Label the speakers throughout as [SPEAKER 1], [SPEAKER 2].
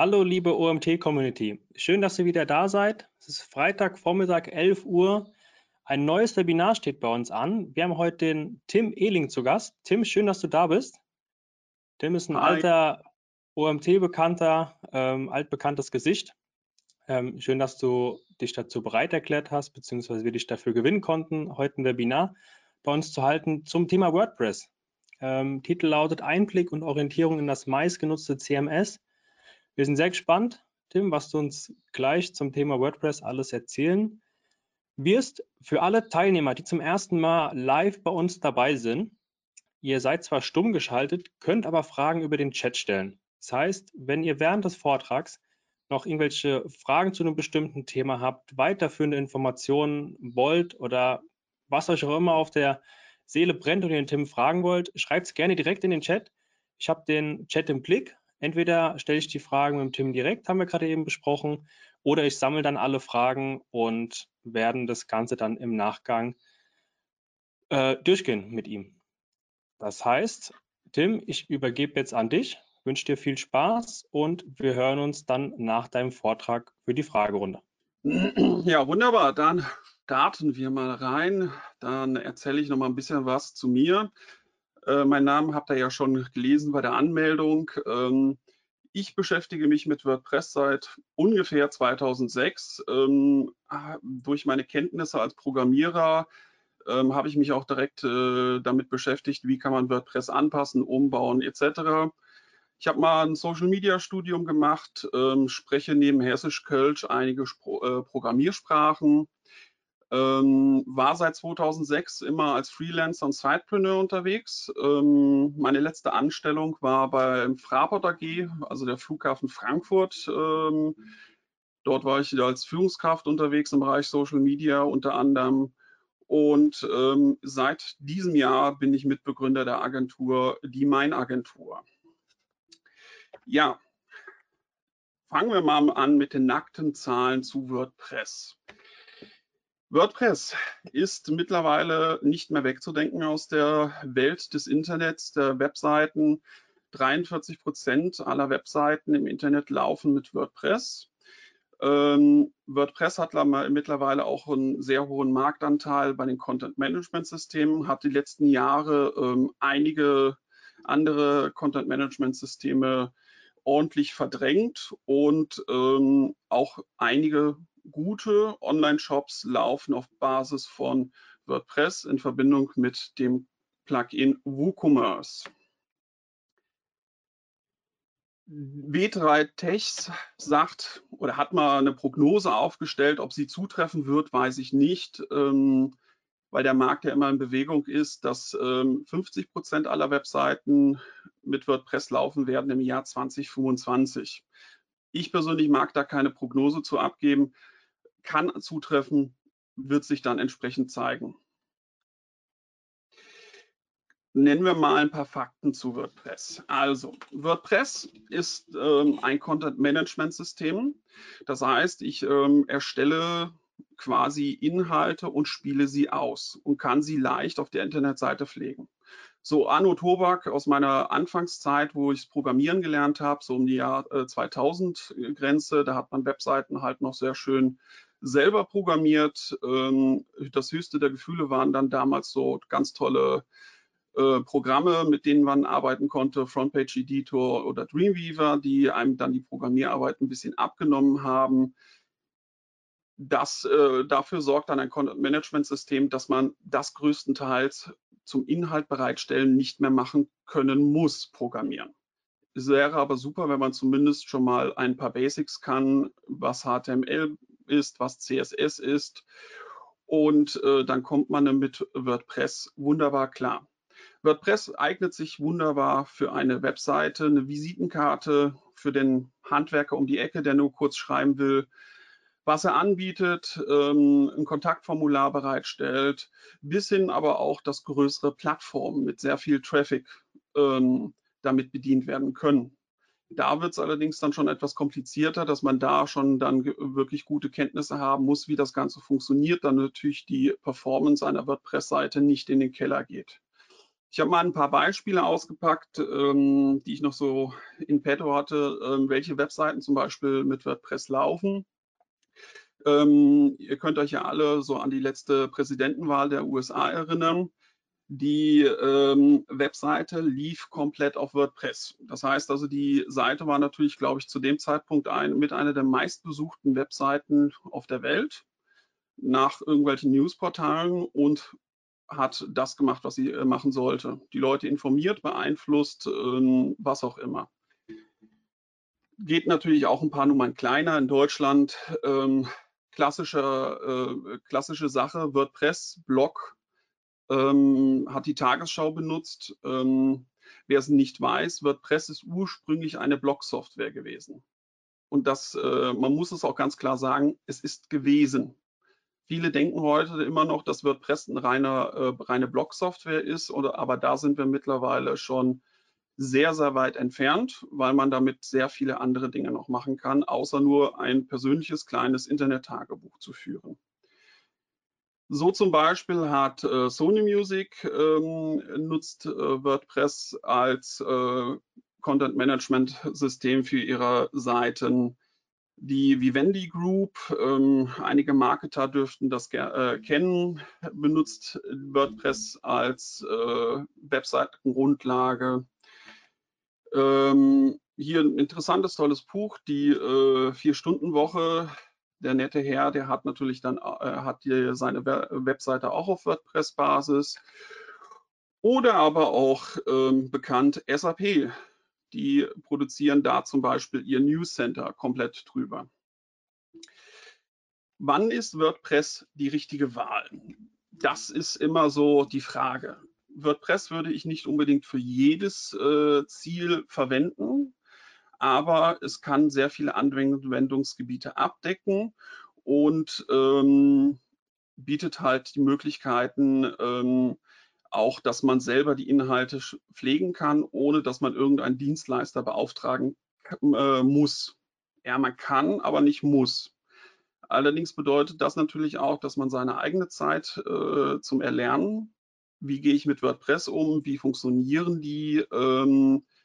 [SPEAKER 1] Hallo, liebe OMT-Community. Schön, dass ihr wieder da seid. Es ist Freitag, Vormittag, 11 Uhr. Ein neues Webinar steht bei uns an. Wir haben heute den Tim Ehling zu Gast. Tim, schön, dass du da bist. Tim ist ein Hi. alter OMT-Bekannter, ähm, altbekanntes Gesicht. Ähm, schön, dass du dich dazu bereit erklärt hast, beziehungsweise wir dich dafür gewinnen konnten, heute ein Webinar bei uns zu halten zum Thema WordPress. Ähm, Titel lautet Einblick und Orientierung in das meistgenutzte CMS wir sind sehr gespannt, Tim, was du uns gleich zum Thema WordPress alles erzählen wirst. Für alle Teilnehmer, die zum ersten Mal live bei uns dabei sind, ihr seid zwar stumm geschaltet, könnt aber Fragen über den Chat stellen. Das heißt, wenn ihr während des Vortrags noch irgendwelche Fragen zu einem bestimmten Thema habt, weiterführende Informationen wollt oder was euch auch immer auf der Seele brennt und ihr den Tim fragen wollt, schreibt es gerne direkt in den Chat. Ich habe den Chat im Blick, Entweder stelle ich die Fragen mit dem Tim direkt, haben wir gerade eben besprochen, oder ich sammle dann alle Fragen und werden das Ganze dann im Nachgang äh, durchgehen mit ihm. Das heißt, Tim, ich übergebe jetzt an dich, wünsche dir viel Spaß und wir hören uns dann nach deinem Vortrag für die Fragerunde.
[SPEAKER 2] Ja, wunderbar. Dann starten wir mal rein. Dann erzähle ich noch mal ein bisschen was zu mir. Äh, mein Name habt ihr ja schon gelesen bei der Anmeldung. Ähm, ich beschäftige mich mit WordPress seit ungefähr 2006. Ähm, durch meine Kenntnisse als Programmierer ähm, habe ich mich auch direkt äh, damit beschäftigt, wie kann man WordPress anpassen, umbauen etc. Ich habe mal ein Social-Media-Studium gemacht, ähm, spreche neben Hessisch-Kölsch einige Spro äh, Programmiersprachen, ähm, war seit 2006 immer als Freelancer und Sidepreneur unterwegs. Ähm, meine letzte Anstellung war beim Fraport AG, also der Flughafen Frankfurt. Ähm, dort war ich als Führungskraft unterwegs im Bereich Social Media unter anderem. Und ähm, seit diesem Jahr bin ich Mitbegründer der Agentur Die Mein Agentur. Ja, fangen wir mal an mit den nackten Zahlen zu WordPress. WordPress ist mittlerweile nicht mehr wegzudenken aus der Welt des Internets, der Webseiten. 43 Prozent aller Webseiten im Internet laufen mit WordPress. Ähm, WordPress hat mittlerweile auch einen sehr hohen Marktanteil bei den Content-Management-Systemen, hat die letzten Jahre ähm, einige andere Content-Management-Systeme ordentlich verdrängt und ähm, auch einige gute Online-Shops laufen auf Basis von WordPress in Verbindung mit dem Plugin WooCommerce. W3 Techs sagt oder hat mal eine Prognose aufgestellt, ob sie zutreffen wird, weiß ich nicht, ähm, weil der Markt ja immer in Bewegung ist, dass ähm, 50 Prozent aller Webseiten mit WordPress laufen werden im Jahr 2025. Ich persönlich mag da keine Prognose zu abgeben kann zutreffen, wird sich dann entsprechend zeigen. Nennen wir mal ein paar Fakten zu WordPress. Also, WordPress ist ähm, ein Content-Management-System. Das heißt, ich ähm, erstelle quasi Inhalte und spiele sie aus und kann sie leicht auf der Internetseite pflegen. So, Arno Tobak aus meiner Anfangszeit, wo ich Programmieren gelernt habe, so um die Jahr äh, 2000 Grenze, da hat man Webseiten halt noch sehr schön selber programmiert. Ähm, das höchste der Gefühle waren dann damals so ganz tolle äh, Programme, mit denen man arbeiten konnte, Frontpage Editor oder Dreamweaver, die einem dann die Programmierarbeit ein bisschen abgenommen haben. Das, äh, dafür sorgt dann ein Content-Management-System, dass man das größtenteils zum Inhalt bereitstellen nicht mehr machen können muss, programmieren. Es wäre aber super, wenn man zumindest schon mal ein paar Basics kann, was HTML ist, was CSS ist. Und äh, dann kommt man mit WordPress wunderbar klar. WordPress eignet sich wunderbar für eine Webseite, eine Visitenkarte für den Handwerker um die Ecke, der nur kurz schreiben will, was er anbietet, ähm, ein Kontaktformular bereitstellt, bis hin aber auch, dass größere Plattformen mit sehr viel Traffic ähm, damit bedient werden können. Da wird es allerdings dann schon etwas komplizierter, dass man da schon dann wirklich gute Kenntnisse haben muss, wie das Ganze funktioniert, dann natürlich die Performance einer WordPress-Seite nicht in den Keller geht. Ich habe mal ein paar Beispiele ausgepackt, ähm, die ich noch so in petto hatte, ähm, welche Webseiten zum Beispiel mit WordPress laufen. Ähm, ihr könnt euch ja alle so an die letzte Präsidentenwahl der USA erinnern. Die ähm, Webseite lief komplett auf WordPress. Das heißt also, die Seite war natürlich, glaube ich, zu dem Zeitpunkt ein, mit einer der meistbesuchten Webseiten auf der Welt nach irgendwelchen Newsportalen und hat das gemacht, was sie äh, machen sollte. Die Leute informiert, beeinflusst, ähm, was auch immer. Geht natürlich auch ein paar Nummern kleiner in Deutschland. Ähm, klassische, äh, klassische Sache, WordPress, Blog, ähm, hat die Tagesschau benutzt. Ähm, wer es nicht weiß, WordPress ist ursprünglich eine Blog-Software gewesen. Und das, äh, man muss es auch ganz klar sagen, es ist gewesen. Viele denken heute immer noch, dass WordPress eine reine, äh, reine Blog-Software ist, oder, aber da sind wir mittlerweile schon sehr, sehr weit entfernt, weil man damit sehr viele andere Dinge noch machen kann, außer nur ein persönliches kleines Internet-Tagebuch zu führen. So zum Beispiel hat äh, Sony Music ähm, nutzt äh, WordPress als äh, Content Management System für ihre Seiten. Die Vivendi Group, ähm, einige Marketer dürften das äh, kennen, benutzt WordPress als äh, Webseitengrundlage. Ähm, hier ein interessantes, tolles Buch, die äh, Vier-Stunden-Woche der nette Herr, der hat natürlich dann äh, hat hier seine Webseite auch auf WordPress-Basis. Oder aber auch ähm, bekannt SAP. Die produzieren da zum Beispiel ihr News Center komplett drüber. Wann ist WordPress die richtige Wahl? Das ist immer so die Frage. WordPress würde ich nicht unbedingt für jedes äh, Ziel verwenden aber es kann sehr viele Anwendungsgebiete abdecken und ähm, bietet halt die Möglichkeiten, ähm, auch, dass man selber die Inhalte pflegen kann, ohne dass man irgendeinen Dienstleister beauftragen äh, muss. Ja, man kann, aber nicht muss. Allerdings bedeutet das natürlich auch, dass man seine eigene Zeit äh, zum Erlernen, wie gehe ich mit WordPress um, wie funktionieren die, ähm, äh,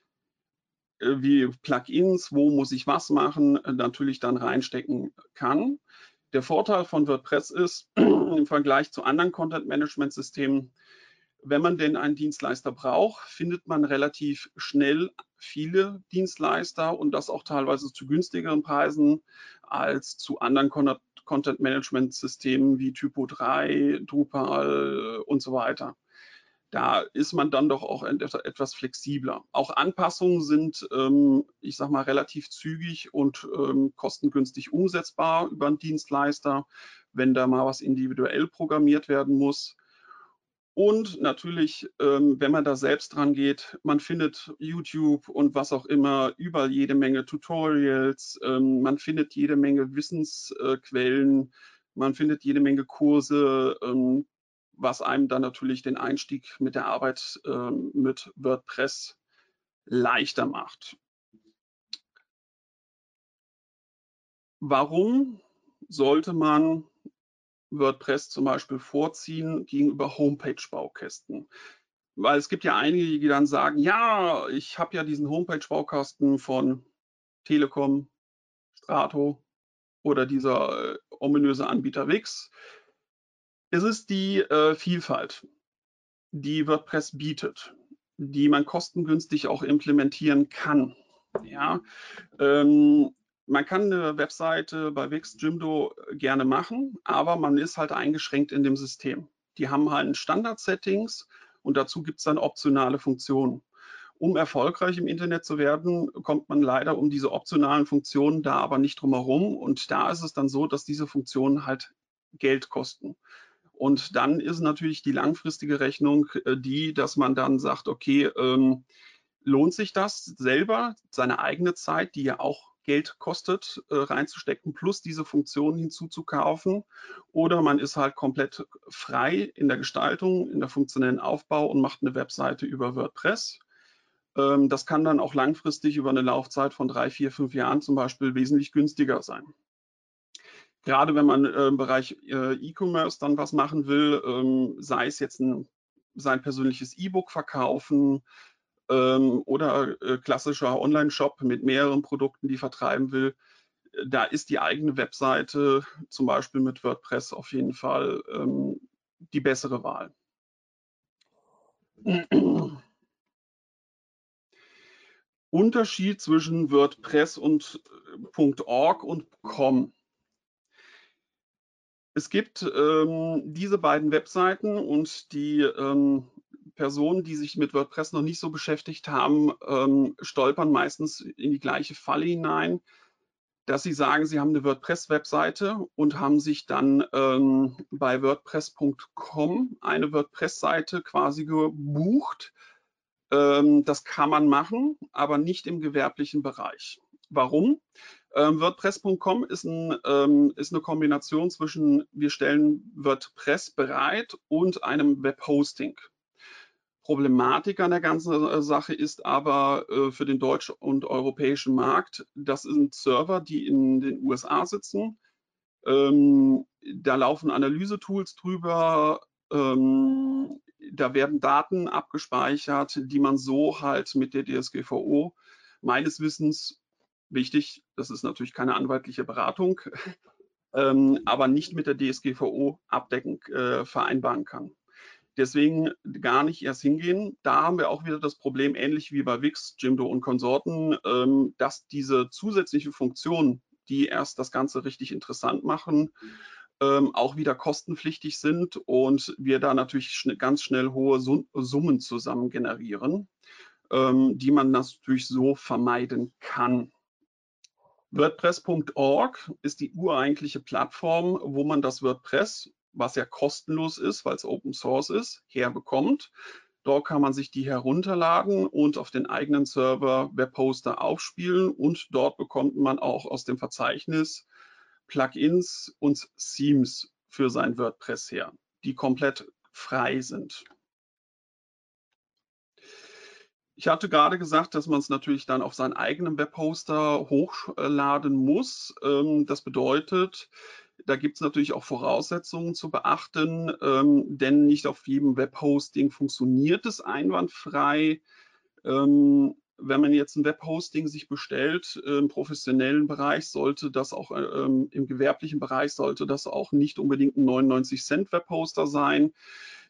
[SPEAKER 2] wie Plugins, wo muss ich was machen, äh, natürlich dann reinstecken kann. Der Vorteil von WordPress ist im Vergleich zu anderen Content-Management-Systemen, wenn man denn einen Dienstleister braucht, findet man relativ schnell viele Dienstleister und das auch teilweise zu günstigeren Preisen als zu anderen Content-Management-Systemen wie Typo 3, Drupal und so weiter da ist man dann doch auch etwas flexibler. Auch Anpassungen sind, ähm, ich sage mal, relativ zügig und ähm, kostengünstig umsetzbar über einen Dienstleister, wenn da mal was individuell programmiert werden muss. Und natürlich, ähm, wenn man da selbst dran geht, man findet YouTube und was auch immer, überall jede Menge Tutorials, ähm, man findet jede Menge Wissensquellen, man findet jede Menge Kurse, ähm, was einem dann natürlich den Einstieg mit der Arbeit äh, mit WordPress leichter macht. Warum sollte man WordPress zum Beispiel vorziehen gegenüber Homepage-Baukästen? Weil es gibt ja einige, die dann sagen, ja, ich habe ja diesen Homepage-Baukasten von Telekom, Strato oder dieser äh, ominöse Anbieter Wix es ist die äh, Vielfalt, die WordPress bietet, die man kostengünstig auch implementieren kann. Ja, ähm, man kann eine Webseite bei Wix Jimdo gerne machen, aber man ist halt eingeschränkt in dem System. Die haben halt Standard-Settings und dazu gibt es dann optionale Funktionen. Um erfolgreich im Internet zu werden, kommt man leider um diese optionalen Funktionen da aber nicht drum herum. Und da ist es dann so, dass diese Funktionen halt Geld kosten. Und dann ist natürlich die langfristige Rechnung äh, die, dass man dann sagt, okay, ähm, lohnt sich das selber, seine eigene Zeit, die ja auch Geld kostet, äh, reinzustecken, plus diese Funktionen hinzuzukaufen. Oder man ist halt komplett frei in der Gestaltung, in der funktionellen Aufbau und macht eine Webseite über WordPress. Ähm, das kann dann auch langfristig über eine Laufzeit von drei, vier, fünf Jahren zum Beispiel wesentlich günstiger sein gerade wenn man äh, im Bereich äh, E-Commerce dann was machen will, ähm, sei es jetzt ein sein persönliches E-Book verkaufen ähm, oder äh, klassischer Online-Shop mit mehreren Produkten, die vertreiben will. Da ist die eigene Webseite, zum Beispiel mit WordPress, auf jeden Fall ähm, die bessere Wahl. Unterschied zwischen WordPress und äh, .org und .com. Es gibt ähm, diese beiden Webseiten und die ähm, Personen, die sich mit WordPress noch nicht so beschäftigt haben, ähm, stolpern meistens in die gleiche Falle hinein, dass sie sagen, sie haben eine WordPress-Webseite und haben sich dann ähm, bei WordPress.com eine WordPress-Seite quasi gebucht ähm, das kann man machen, aber nicht im gewerblichen Bereich. Warum? Ähm, WordPress.com ist, ein, ähm, ist, eine Kombination zwischen, wir stellen WordPress bereit und einem Webhosting. Problematik an der ganzen äh, Sache ist aber äh, für den deutschen und europäischen Markt, das sind Server, die in den USA sitzen. Ähm, da laufen Analyse-Tools drüber. Ähm, da werden Daten abgespeichert, die man so halt mit der DSGVO meines Wissens wichtig, das ist natürlich keine anwaltliche Beratung, ähm, aber nicht mit der DSGVO abdecken, äh, vereinbaren kann. Deswegen gar nicht erst hingehen. Da haben wir auch wieder das Problem, ähnlich wie bei Wix, Jimdo und Konsorten, ähm, dass diese zusätzliche Funktion, die erst das Ganze richtig interessant machen, ähm, auch wieder kostenpflichtig sind und wir da natürlich schn ganz schnell hohe Summen zusammen generieren, ähm, die man natürlich so vermeiden kann. WordPress.org ist die ureigentliche Plattform, wo man das WordPress, was ja kostenlos ist, weil es Open Source ist, herbekommt. Dort kann man sich die herunterladen und auf den eigenen Server Webhoster aufspielen und dort bekommt man auch aus dem Verzeichnis Plugins und Themes für sein WordPress her, die komplett frei sind. Ich hatte gerade gesagt, dass man es natürlich dann auf seinen eigenen Webhoster hochladen muss. Ähm, das bedeutet, da gibt es natürlich auch Voraussetzungen zu beachten, ähm, denn nicht auf jedem Webhosting funktioniert es einwandfrei. Ähm, wenn man jetzt ein Webhosting sich bestellt äh, im professionellen Bereich, sollte das auch äh, im gewerblichen Bereich sollte das auch nicht unbedingt ein 99 Cent Webhoster sein,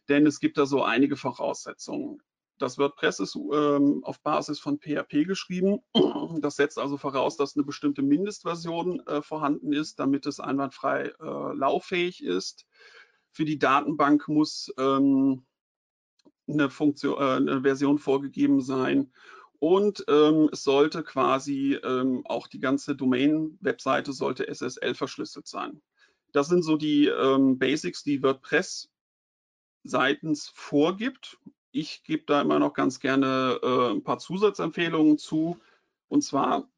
[SPEAKER 2] denn es gibt da so einige Voraussetzungen. Das WordPress ist ähm, auf Basis von PHP geschrieben. Das setzt also voraus, dass eine bestimmte Mindestversion äh, vorhanden ist, damit es einwandfrei äh, lauffähig ist. Für die Datenbank muss ähm, eine, Funktion, äh, eine Version vorgegeben sein und ähm, es sollte quasi ähm, auch die ganze Domain-Webseite sollte SSL verschlüsselt sein. Das sind so die ähm, Basics, die WordPress seitens vorgibt. Ich gebe da immer noch ganz gerne äh, ein paar Zusatzempfehlungen zu. Und zwar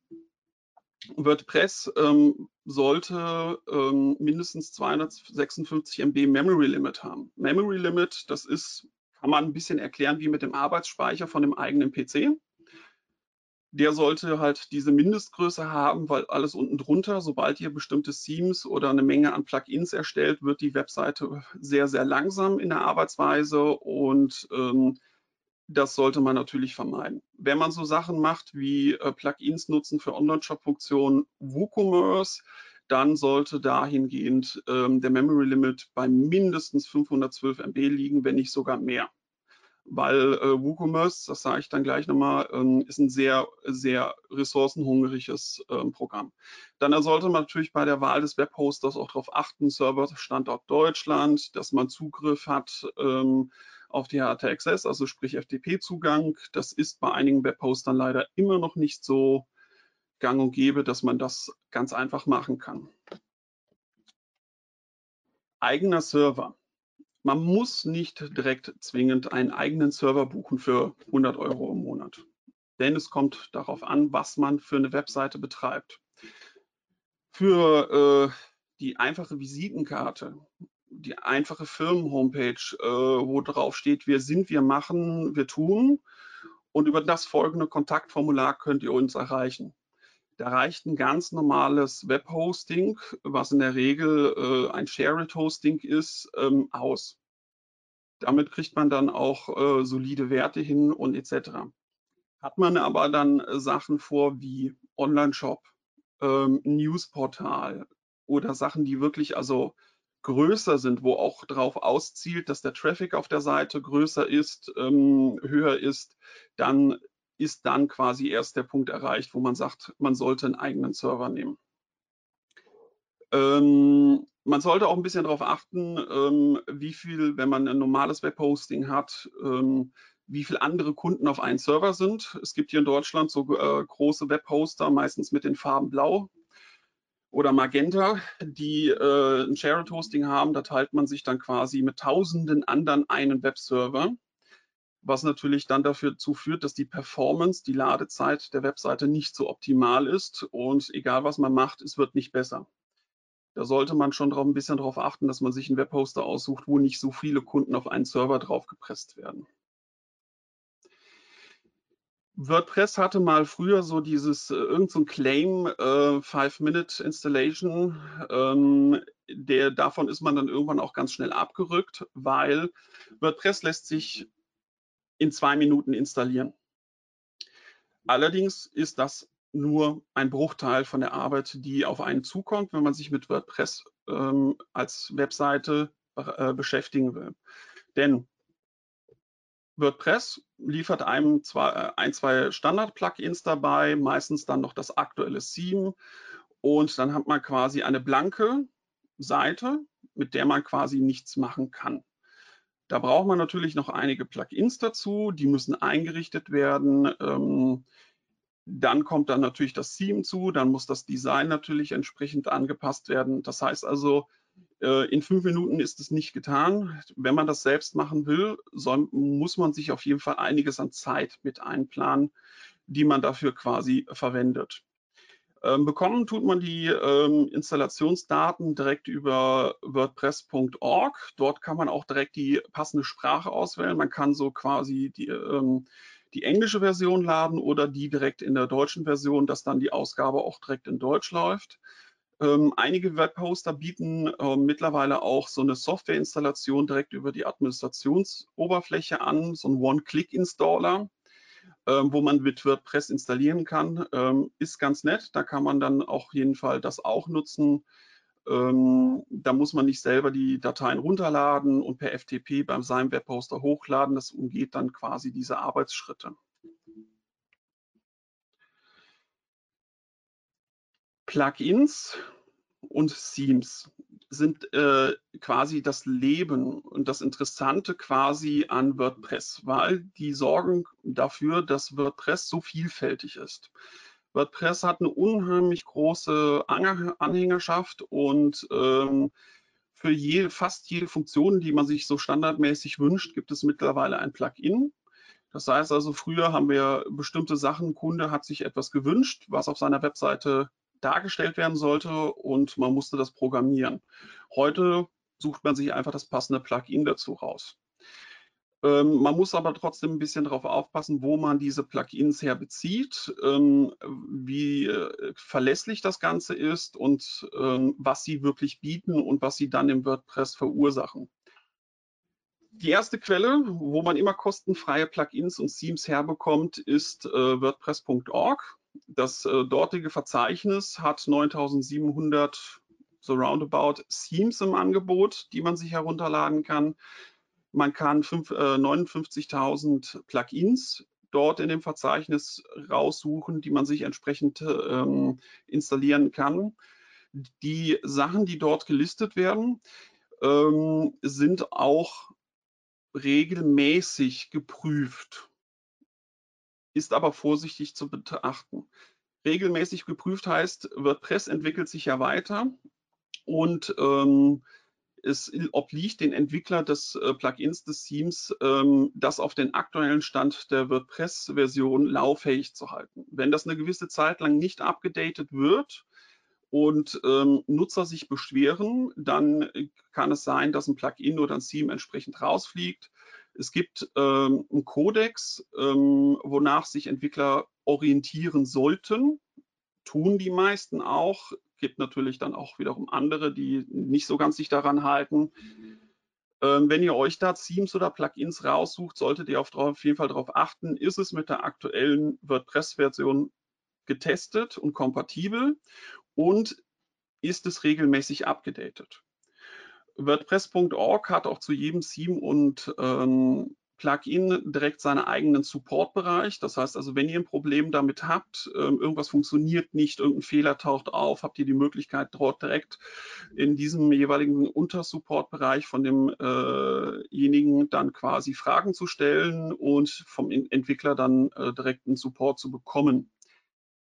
[SPEAKER 2] WordPress ähm, sollte ähm, mindestens 256 MB Memory Limit haben. Memory Limit, das ist, kann man ein bisschen erklären wie mit dem Arbeitsspeicher von dem eigenen PC der sollte halt diese Mindestgröße haben, weil alles unten drunter, sobald ihr bestimmte Themes oder eine Menge an Plugins erstellt, wird die Webseite sehr, sehr langsam in der Arbeitsweise und ähm, das sollte man natürlich vermeiden. Wenn man so Sachen macht wie äh, Plugins nutzen für Online-Shop-Funktionen, WooCommerce, dann sollte dahingehend ähm, der Memory Limit bei mindestens 512 MB liegen, wenn nicht sogar mehr weil äh, WooCommerce, das sage ich dann gleich nochmal, ähm, ist ein sehr, sehr ressourcenhungriges ähm, Programm. Dann sollte man natürlich bei der Wahl des Webhosters auch darauf achten, Serverstandort Deutschland, dass man Zugriff hat ähm, auf die HT-Access, also sprich FTP-Zugang. Das ist bei einigen Webhostern leider immer noch nicht so gang und gäbe, dass man das ganz einfach machen kann. Eigener Server. Man muss nicht direkt zwingend einen eigenen Server buchen für 100 Euro im Monat. Denn es kommt darauf an, was man für eine Webseite betreibt. Für äh, die einfache Visitenkarte, die einfache Firmen-Homepage, äh, wo drauf steht, wir sind, wir machen, wir tun. Und über das folgende Kontaktformular könnt ihr uns erreichen. Da reicht ein ganz normales Webhosting, was in der Regel äh, ein Shared Hosting ist, ähm, aus. Damit kriegt man dann auch äh, solide Werte hin und etc. Hat man aber dann äh, Sachen vor wie Online-Shop, ähm, Newsportal oder Sachen, die wirklich also größer sind, wo auch darauf auszielt, dass der Traffic auf der Seite größer ist, ähm, höher ist, dann ist dann quasi erst der Punkt erreicht, wo man sagt, man sollte einen eigenen Server nehmen. Ähm, man sollte auch ein bisschen darauf achten, ähm, wie viel, wenn man ein normales Webhosting hat, ähm, wie viele andere Kunden auf einen Server sind. Es gibt hier in Deutschland so äh, große Webhoster, meistens mit den Farben Blau oder Magenta, die äh, ein Shared Hosting haben. Da teilt man sich dann quasi mit tausenden anderen einen Webserver, was natürlich dann dazu führt, dass die Performance, die Ladezeit der Webseite nicht so optimal ist und egal was man macht, es wird nicht besser. Da sollte man schon drauf, ein bisschen darauf achten, dass man sich einen Webhoster aussucht, wo nicht so viele Kunden auf einen Server draufgepresst werden. WordPress hatte mal früher so dieses äh, irgend so Claim äh, Five-Minute Installation. Ähm, der davon ist man dann irgendwann auch ganz schnell abgerückt, weil WordPress lässt sich in zwei Minuten installieren. Allerdings ist das nur ein Bruchteil von der Arbeit, die auf einen zukommt, wenn man sich mit WordPress ähm, als Webseite äh, beschäftigen will. Denn WordPress liefert einem zwar äh, ein, zwei Standard-Plugins dabei, meistens dann noch das aktuelle Theme und dann hat man quasi eine blanke Seite, mit der man quasi nichts machen kann. Da braucht man natürlich noch einige Plugins dazu, die müssen eingerichtet werden. Ähm, dann kommt dann natürlich das Theme zu, dann muss das Design natürlich entsprechend angepasst werden. Das heißt also, äh, in fünf Minuten ist es nicht getan. Wenn man das selbst machen will, soll, muss man sich auf jeden Fall einiges an Zeit mit einplanen, die man dafür quasi verwendet. Ähm, bekommen tut man die ähm, Installationsdaten direkt über WordPress.org. Dort kann man auch direkt die passende Sprache auswählen. Man kann so quasi die ähm, die englische Version laden oder die direkt in der deutschen Version, dass dann die Ausgabe auch direkt in Deutsch läuft. Ähm, einige Webhoster bieten äh, mittlerweile auch so eine Softwareinstallation direkt über die Administrationsoberfläche an, so ein One-Click-Installer, äh, wo man mit WordPress installieren kann. Ähm, ist ganz nett, da kann man dann auch jeden Fall das auch nutzen. Ähm, da muss man nicht selber die Dateien runterladen und per FTP beim seinem Webhoster hochladen. Das umgeht dann quasi diese Arbeitsschritte. Plugins und Themes sind äh, quasi das Leben und das Interessante quasi an WordPress, weil die sorgen dafür, dass WordPress so vielfältig ist. WordPress hat eine unheimlich große Anhängerschaft und ähm, für je, fast jede Funktion, die man sich so standardmäßig wünscht, gibt es mittlerweile ein Plugin. Das heißt also, früher haben wir bestimmte Sachen, Kunde hat sich etwas gewünscht, was auf seiner Webseite dargestellt werden sollte und man musste das programmieren. Heute sucht man sich einfach das passende Plugin dazu raus. Ähm, man muss aber trotzdem ein bisschen darauf aufpassen, wo man diese Plugins herbezieht, ähm, wie äh, verlässlich das Ganze ist und ähm, was sie wirklich bieten und was sie dann im WordPress verursachen. Die erste Quelle, wo man immer kostenfreie Plugins und Themes herbekommt, ist äh, WordPress.org. Das äh, dortige Verzeichnis hat 9700 so roundabout Themes im Angebot, die man sich herunterladen kann. Man kann äh, 59.000 Plugins dort in dem Verzeichnis raussuchen, die man sich entsprechend ähm, installieren kann. Die Sachen, die dort gelistet werden, ähm, sind auch regelmäßig geprüft, ist aber vorsichtig zu betrachten. Regelmäßig geprüft heißt, WordPress entwickelt sich ja weiter und ähm, es obliegt den Entwickler des äh, Plugins des Themes, ähm, das auf den aktuellen Stand der WordPress-Version lauffähig zu halten. Wenn das eine gewisse Zeit lang nicht abgedatet wird und ähm, Nutzer sich beschweren, dann äh, kann es sein, dass ein Plugin oder ein Theme entsprechend rausfliegt. Es gibt ähm, einen Kodex, ähm, wonach sich Entwickler orientieren sollten tun die meisten auch gibt natürlich dann auch wiederum andere, die nicht so ganz sich daran halten. Ähm, wenn ihr euch da Themes oder Plugins raussucht, solltet ihr auf, auf jeden Fall darauf achten, ist es mit der aktuellen WordPress-Version getestet und kompatibel und ist es regelmäßig abgedatet. WordPress.org hat auch zu jedem Theme und ähm, Plugin direkt seinen eigenen Support-Bereich. Das heißt also, wenn ihr ein Problem damit habt, ähm, irgendwas funktioniert nicht, irgendein Fehler taucht auf, habt ihr die Möglichkeit, dort direkt in diesem jeweiligen Untersupport-Bereich von demjenigen dann quasi Fragen zu stellen und vom Entwickler dann äh, direkt einen Support zu bekommen.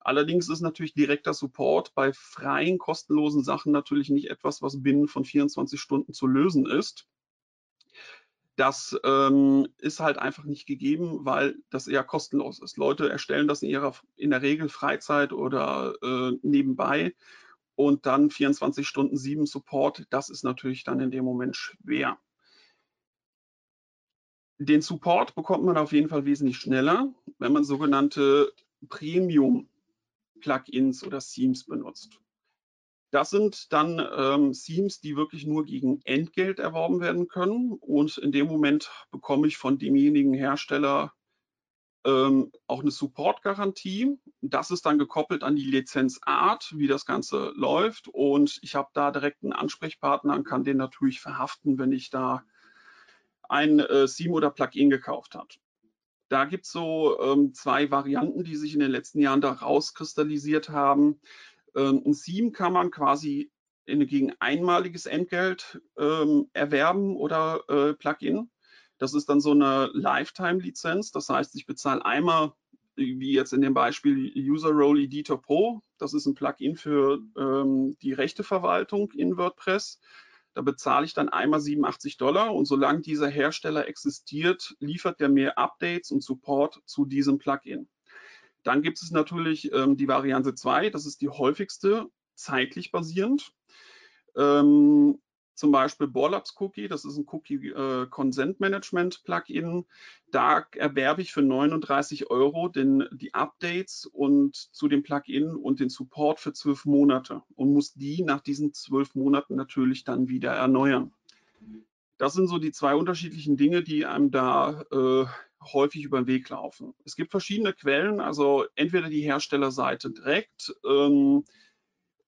[SPEAKER 2] Allerdings ist natürlich direkter Support bei freien, kostenlosen Sachen natürlich nicht etwas, was binnen von 24 Stunden zu lösen ist. Das ähm, ist halt einfach nicht gegeben, weil das eher kostenlos ist. Leute erstellen das in ihrer in der Regel Freizeit oder äh, nebenbei und dann 24 Stunden 7 Support, das ist natürlich dann in dem Moment schwer. Den Support bekommt man auf jeden Fall wesentlich schneller, wenn man sogenannte Premium-Plugins oder Themes benutzt. Das sind dann ähm, Themes, die wirklich nur gegen Entgelt erworben werden können. Und in dem Moment bekomme ich von demjenigen Hersteller ähm, auch eine Support-Garantie. Das ist dann gekoppelt an die Lizenzart, wie das Ganze läuft. Und ich habe da direkt einen Ansprechpartner und kann den natürlich verhaften, wenn ich da ein äh, Theme oder Plugin gekauft habe. Da gibt es so ähm, zwei Varianten, die sich in den letzten Jahren da rauskristallisiert haben. Ähm, ein Theme kann man quasi in, gegen einmaliges Entgelt ähm, erwerben oder äh, Plugin. Das ist dann so eine Lifetime-Lizenz. Das heißt, ich bezahle einmal, wie jetzt in dem Beispiel User Role Editor Pro. Das ist ein Plugin für ähm, die Rechteverwaltung in WordPress. Da bezahle ich dann einmal 87 Dollar und solange dieser Hersteller existiert, liefert der mir Updates und Support zu diesem Plugin. Dann gibt es natürlich ähm, die Variante 2, das ist die häufigste, zeitlich basierend. Ähm, zum Beispiel Borlabs Cookie, das ist ein Cookie äh, Consent Management Plugin. Da erwerbe ich für 39 Euro den, die Updates und zu dem Plugin und den Support für zwölf Monate und muss die nach diesen zwölf Monaten natürlich dann wieder erneuern. Das sind so die zwei unterschiedlichen Dinge, die einem da äh, häufig über den Weg laufen. Es gibt verschiedene Quellen, also entweder die Herstellerseite direkt ähm,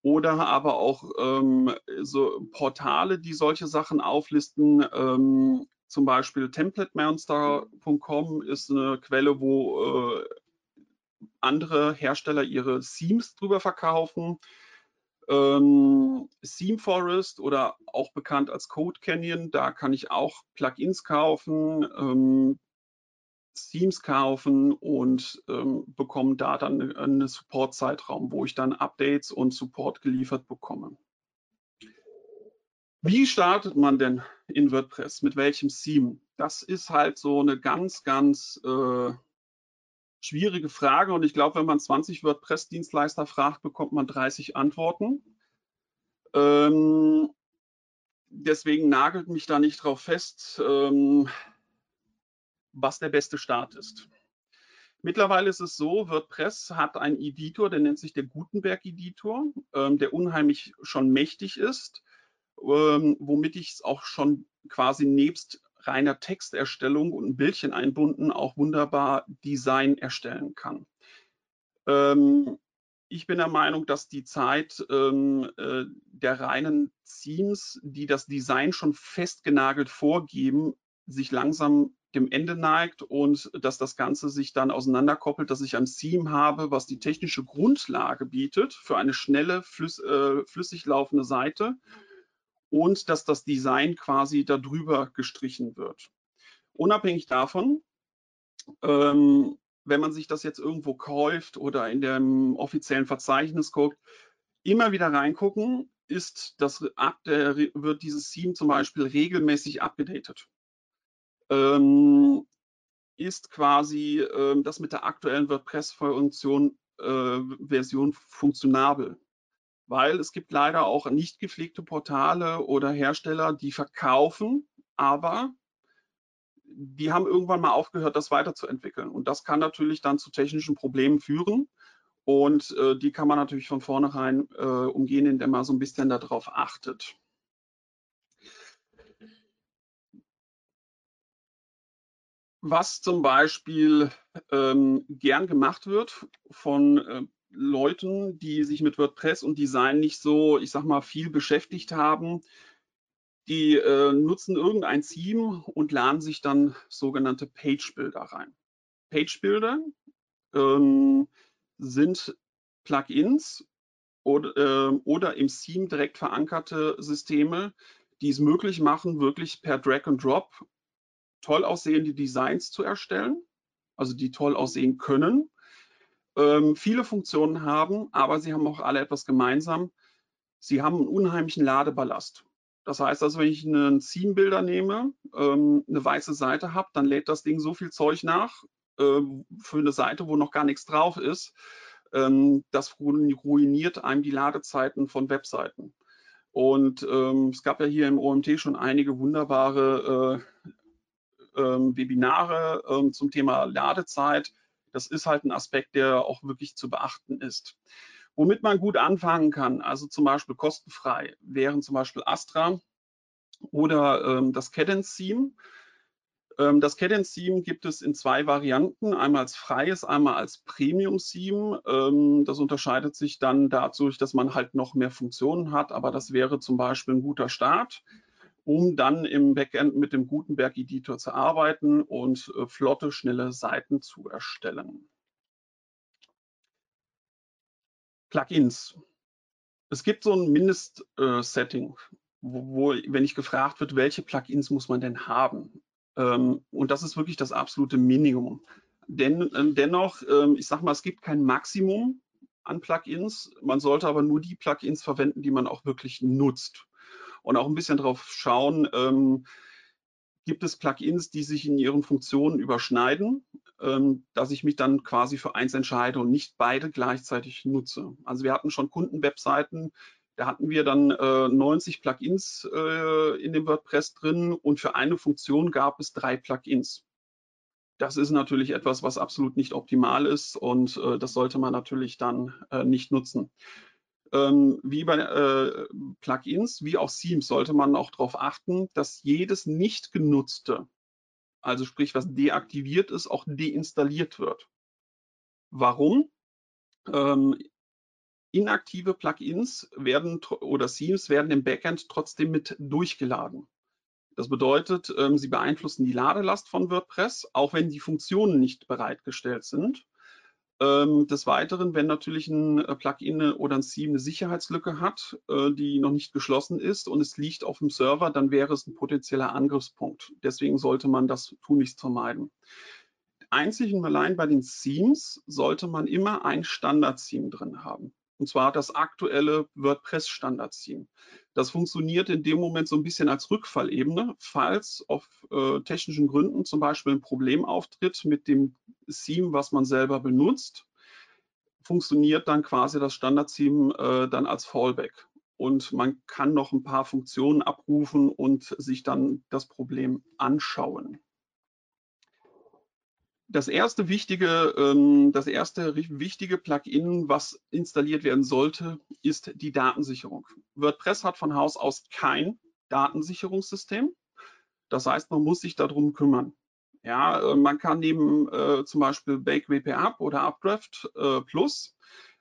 [SPEAKER 2] oder aber auch ähm, so Portale, die solche Sachen auflisten. Ähm, zum Beispiel templatemonster.com ist eine Quelle, wo äh, andere Hersteller ihre Themes drüber verkaufen. Ähm, Theme Forest oder auch bekannt als Code Canyon, da kann ich auch Plugins kaufen. Ähm, Themes kaufen und ähm, bekomme da dann einen Support-Zeitraum, wo ich dann Updates und Support geliefert bekomme. Wie startet man denn in WordPress? Mit welchem Theme? Das ist halt so eine ganz, ganz äh, schwierige Frage und ich glaube, wenn man 20 WordPress-Dienstleister fragt, bekommt man 30 Antworten. Ähm, deswegen nagelt mich da nicht drauf fest. Ähm, was der beste Start ist. Mittlerweile ist es so, WordPress hat einen Editor, der nennt sich der Gutenberg-Editor, ähm, der unheimlich schon mächtig ist, ähm, womit ich es auch schon quasi nebst reiner Texterstellung und ein Bildchen einbunden auch wunderbar Design erstellen kann. Ähm, ich bin der Meinung, dass die Zeit ähm, äh, der reinen Themes, die das Design schon festgenagelt vorgeben, sich langsam dem Ende neigt und dass das Ganze sich dann auseinanderkoppelt, dass ich ein Theme habe, was die technische Grundlage bietet für eine schnelle, flüss, äh, flüssig laufende Seite und dass das Design quasi darüber gestrichen wird. Unabhängig davon, ähm, wenn man sich das jetzt irgendwo kauft oder in dem offiziellen Verzeichnis guckt, immer wieder reingucken, ist das, wird dieses Theme zum Beispiel regelmäßig abgedatet ähm, ist quasi ähm, das mit der aktuellen WordPress-Funktion äh, Version funktionabel. Weil es gibt leider auch nicht gepflegte Portale oder Hersteller, die verkaufen, aber die haben irgendwann mal aufgehört, das weiterzuentwickeln. Und das kann natürlich dann zu technischen Problemen führen. Und äh, die kann man natürlich von vornherein äh, umgehen, indem man so ein bisschen darauf achtet. Was zum Beispiel ähm, gern gemacht wird von äh, Leuten, die sich mit WordPress und Design nicht so, ich sag mal, viel beschäftigt haben, die äh, nutzen irgendein Theme und laden sich dann sogenannte Page-Builder rein. Page-Builder ähm, sind Plugins oder, äh, oder im Theme direkt verankerte Systeme, die es möglich machen, wirklich per Drag and Drop toll aussehende Designs zu erstellen, also die toll aussehen können, ähm, viele Funktionen haben, aber sie haben auch alle etwas gemeinsam. Sie haben einen unheimlichen Ladeballast. Das heißt also, wenn ich einen Theme-Bilder nehme, ähm, eine weiße Seite habe, dann lädt das Ding so viel Zeug nach äh, für eine Seite, wo noch gar nichts drauf ist. Ähm, das ruiniert einem die Ladezeiten von Webseiten. Und ähm, es gab ja hier im OMT schon einige wunderbare äh, ähm, Webinare ähm, zum Thema Ladezeit. Das ist halt ein Aspekt, der auch wirklich zu beachten ist. Womit man gut anfangen kann, also zum Beispiel kostenfrei, wären zum Beispiel Astra oder ähm, das Cadence Theme. Ähm, das Cadence Theme gibt es in zwei Varianten, einmal als freies, einmal als Premium Theme. Ähm, das unterscheidet sich dann dadurch, dass man halt noch mehr Funktionen hat, aber das wäre zum Beispiel ein guter Start, um dann im Backend mit dem Gutenberg Editor zu arbeiten und äh, flotte, schnelle Seiten zu erstellen. Plugins. Es gibt so ein Mindest-Setting, äh, wo, wo, wenn ich gefragt wird, welche Plugins muss man denn haben? Ähm, und das ist wirklich das absolute Minimum. Denn, äh, dennoch, äh, ich sage mal, es gibt kein Maximum an Plugins. Man sollte aber nur die Plugins verwenden, die man auch wirklich nutzt. Und auch ein bisschen darauf schauen, ähm, gibt es Plugins, die sich in ihren Funktionen überschneiden, ähm, dass ich mich dann quasi für eins entscheide und nicht beide gleichzeitig nutze. Also wir hatten schon Kundenwebseiten, da hatten wir dann äh, 90 Plugins äh, in dem WordPress drin und für eine Funktion gab es drei Plugins. Das ist natürlich etwas, was absolut nicht optimal ist und äh, das sollte man natürlich dann äh, nicht nutzen. Ähm, wie bei äh, Plugins, wie auch Themes, sollte man auch darauf achten, dass jedes nicht genutzte, also sprich was deaktiviert ist, auch deinstalliert wird. Warum? Ähm, inaktive Plugins werden oder Themes werden im Backend trotzdem mit durchgeladen. Das bedeutet, ähm, sie beeinflussen die Ladelast von WordPress, auch wenn die Funktionen nicht bereitgestellt sind. Ähm, des Weiteren, wenn natürlich ein äh, Plugin oder ein Theme eine Sicherheitslücke hat, äh, die noch nicht geschlossen ist und es liegt auf dem Server, dann wäre es ein potenzieller Angriffspunkt. Deswegen sollte man das tunlichst vermeiden. Einzig und allein bei den Themes sollte man immer ein Standard-Theme drin haben und zwar das aktuelle WordPress-Standard-Theme. Das funktioniert in dem Moment so ein bisschen als Rückfallebene, falls auf äh, technischen Gründen zum Beispiel ein Problem auftritt mit dem Theme, was man selber benutzt, funktioniert dann quasi das Standard-Theme äh, dann als Fallback. Und man kann noch ein paar Funktionen abrufen und sich dann das Problem anschauen das erste wichtige, ähm, das erste wichtige Plugin, was installiert werden sollte, ist die Datensicherung. WordPress hat von Haus aus kein Datensicherungssystem. Das heißt, man muss sich darum kümmern. Ja, äh, man kann neben äh, zum Beispiel Bake WP Up oder Updraft äh, Plus,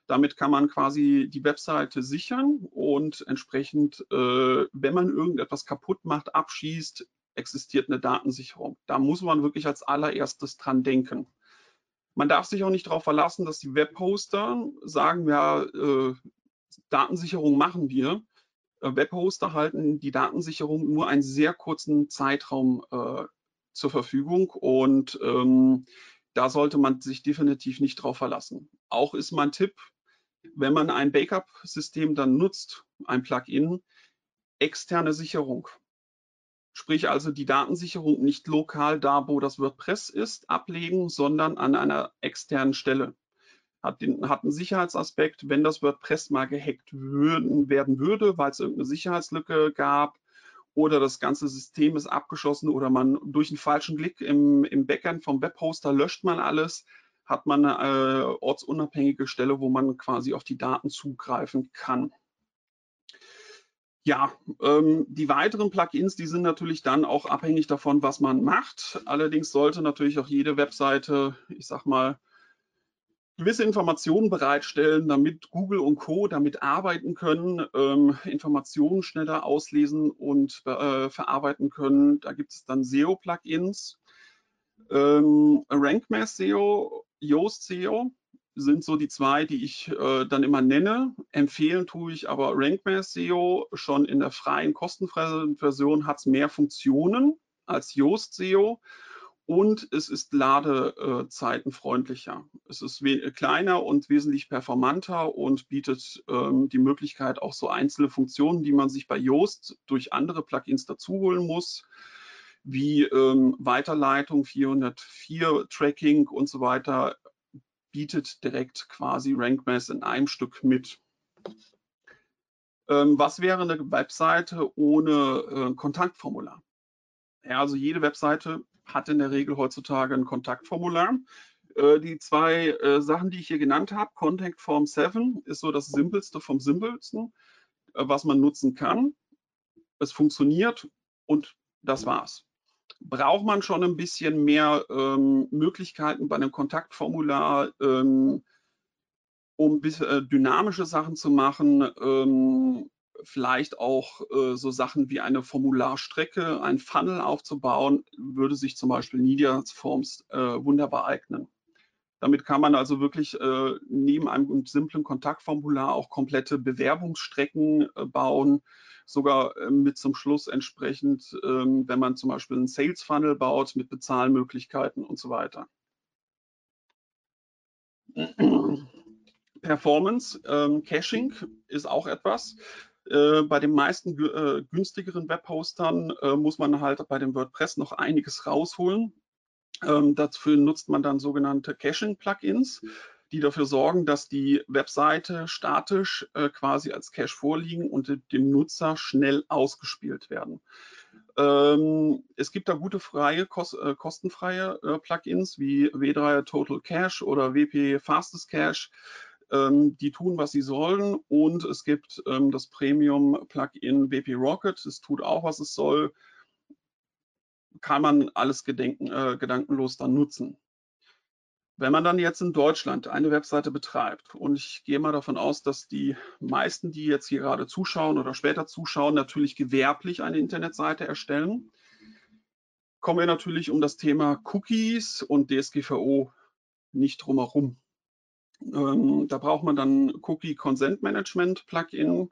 [SPEAKER 2] damit kann man quasi die Webseite sichern und entsprechend, äh, wenn man irgendetwas kaputt macht, abschießt, existiert eine Datensicherung. Da muss man wirklich als allererstes dran denken. Man darf sich auch nicht darauf verlassen, dass die Webhoster sagen, ja, äh, Datensicherung machen wir. Äh, Webhoster halten die Datensicherung nur einen sehr kurzen Zeitraum äh, zur Verfügung und ähm, da sollte man sich definitiv nicht darauf verlassen. Auch ist mein Tipp, wenn man ein Backup-System dann nutzt, ein Plugin, externe Sicherung. Sprich also die Datensicherung nicht lokal da, wo das WordPress ist, ablegen, sondern an einer externen Stelle. Hat, den, hat einen Sicherheitsaspekt, wenn das WordPress mal gehackt würden, werden würde, weil es irgendeine Sicherheitslücke gab oder das ganze System ist abgeschossen oder man durch einen falschen Klick im, im Backend vom Webhoster löscht man alles, hat man eine äh, ortsunabhängige Stelle, wo man quasi auf die Daten zugreifen kann. Ja, ähm, die weiteren Plugins, die sind natürlich dann auch abhängig davon, was man macht. Allerdings sollte natürlich auch jede Webseite, ich sag mal, gewisse Informationen bereitstellen, damit Google und Co. damit arbeiten können, ähm, Informationen schneller auslesen und äh, verarbeiten können. Da gibt es dann SEO-Plugins. Ähm, RankMath SEO, Yoast SEO sind so die zwei, die ich äh, dann immer nenne. Empfehlen tue ich aber RankMath SEO. Schon in der freien kostenfreien Version hat es mehr Funktionen als Yoast SEO und es ist ladezeitenfreundlicher. Es ist kleiner und wesentlich performanter und bietet ähm, die Möglichkeit, auch so einzelne Funktionen, die man sich bei Yoast durch andere Plugins dazuholen muss, wie ähm, Weiterleitung, 404 Tracking und so weiter, bietet direkt quasi RankMath in einem Stück mit. Ähm, was wäre eine Webseite ohne äh, Kontaktformular? Ja, also jede Webseite hat in der Regel heutzutage ein Kontaktformular. Äh, die zwei äh, Sachen, die ich hier genannt habe, Contact Form 7 ist so das simpelste vom simpelsten, äh, was man nutzen kann. Es funktioniert und das war's. Braucht man schon ein bisschen mehr ähm, Möglichkeiten bei einem Kontaktformular, ähm, um äh, dynamische Sachen zu machen, ähm, vielleicht auch äh, so Sachen wie eine Formularstrecke, ein Funnel aufzubauen, würde sich zum Beispiel Media Forms äh, wunderbar eignen. Damit kann man also wirklich äh, neben einem simplen Kontaktformular auch komplette Bewerbungsstrecken äh, bauen, sogar äh, mit zum Schluss entsprechend, ähm, wenn man zum Beispiel einen Sales Funnel baut mit Bezahlmöglichkeiten und so weiter. Performance, ähm, Caching ist auch etwas. Äh, bei den meisten äh, günstigeren Webhostern äh, muss man halt bei dem WordPress noch einiges rausholen. Ähm, dafür nutzt man dann sogenannte Caching-Plugins, die dafür sorgen, dass die Webseite statisch äh, quasi als Cache vorliegen und dem Nutzer schnell ausgespielt werden. Ähm, es gibt da gute freie, kos äh, kostenfreie äh, Plugins wie W3 Total Cache oder WP Fastest Cache ähm, die tun, was sie sollen. Und es gibt ähm, das Premium-Plugin WP Rocket. Es tut auch, was es soll. Kann man alles gedenken, äh, gedankenlos dann nutzen. Wenn man dann jetzt in Deutschland eine Webseite betreibt, und ich gehe mal davon aus, dass die meisten, die jetzt hier gerade zuschauen oder später zuschauen, natürlich gewerblich eine Internetseite erstellen, kommen wir natürlich um das Thema Cookies und DSGVO nicht drumherum. Ähm, da braucht man dann Cookie Consent Management Plugin,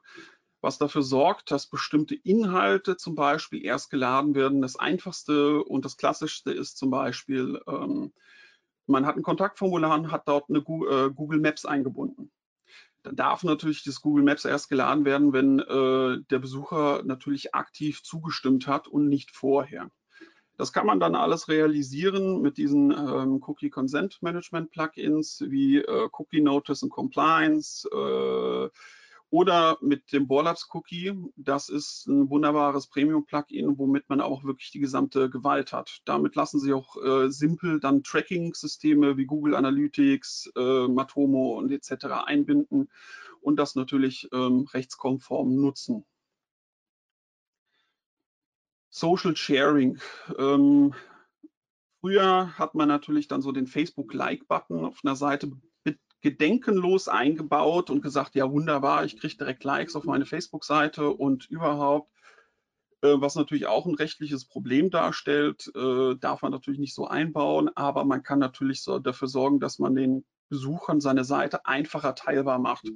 [SPEAKER 2] was dafür sorgt, dass bestimmte Inhalte zum Beispiel erst geladen werden. Das einfachste und das klassischste ist zum Beispiel, ähm, man hat ein Kontaktformular und hat dort eine äh, Google Maps eingebunden. Dann darf natürlich das Google Maps erst geladen werden, wenn äh, der Besucher natürlich aktiv zugestimmt hat und nicht vorher. Das kann man dann alles realisieren mit diesen ähm, Cookie Consent Management Plugins wie äh, Cookie Notice und Compliance äh, oder mit dem Borlabs Cookie. Das ist ein wunderbares Premium-Plugin, womit man auch wirklich die gesamte Gewalt hat. Damit lassen sich auch äh, simpel dann Tracking-Systeme wie Google Analytics, äh, Matomo und etc. einbinden und das natürlich ähm, rechtskonform nutzen. Social Sharing. Ähm, früher hat man natürlich dann so den Facebook-Like-Button auf einer Seite gedenkenlos eingebaut und gesagt, ja wunderbar, ich kriege direkt Likes auf meine Facebook-Seite und überhaupt. Äh, was natürlich auch ein rechtliches Problem darstellt, äh, darf man natürlich nicht so einbauen, aber man kann natürlich so dafür sorgen, dass man den Besuchern seine Seite einfacher teilbar macht.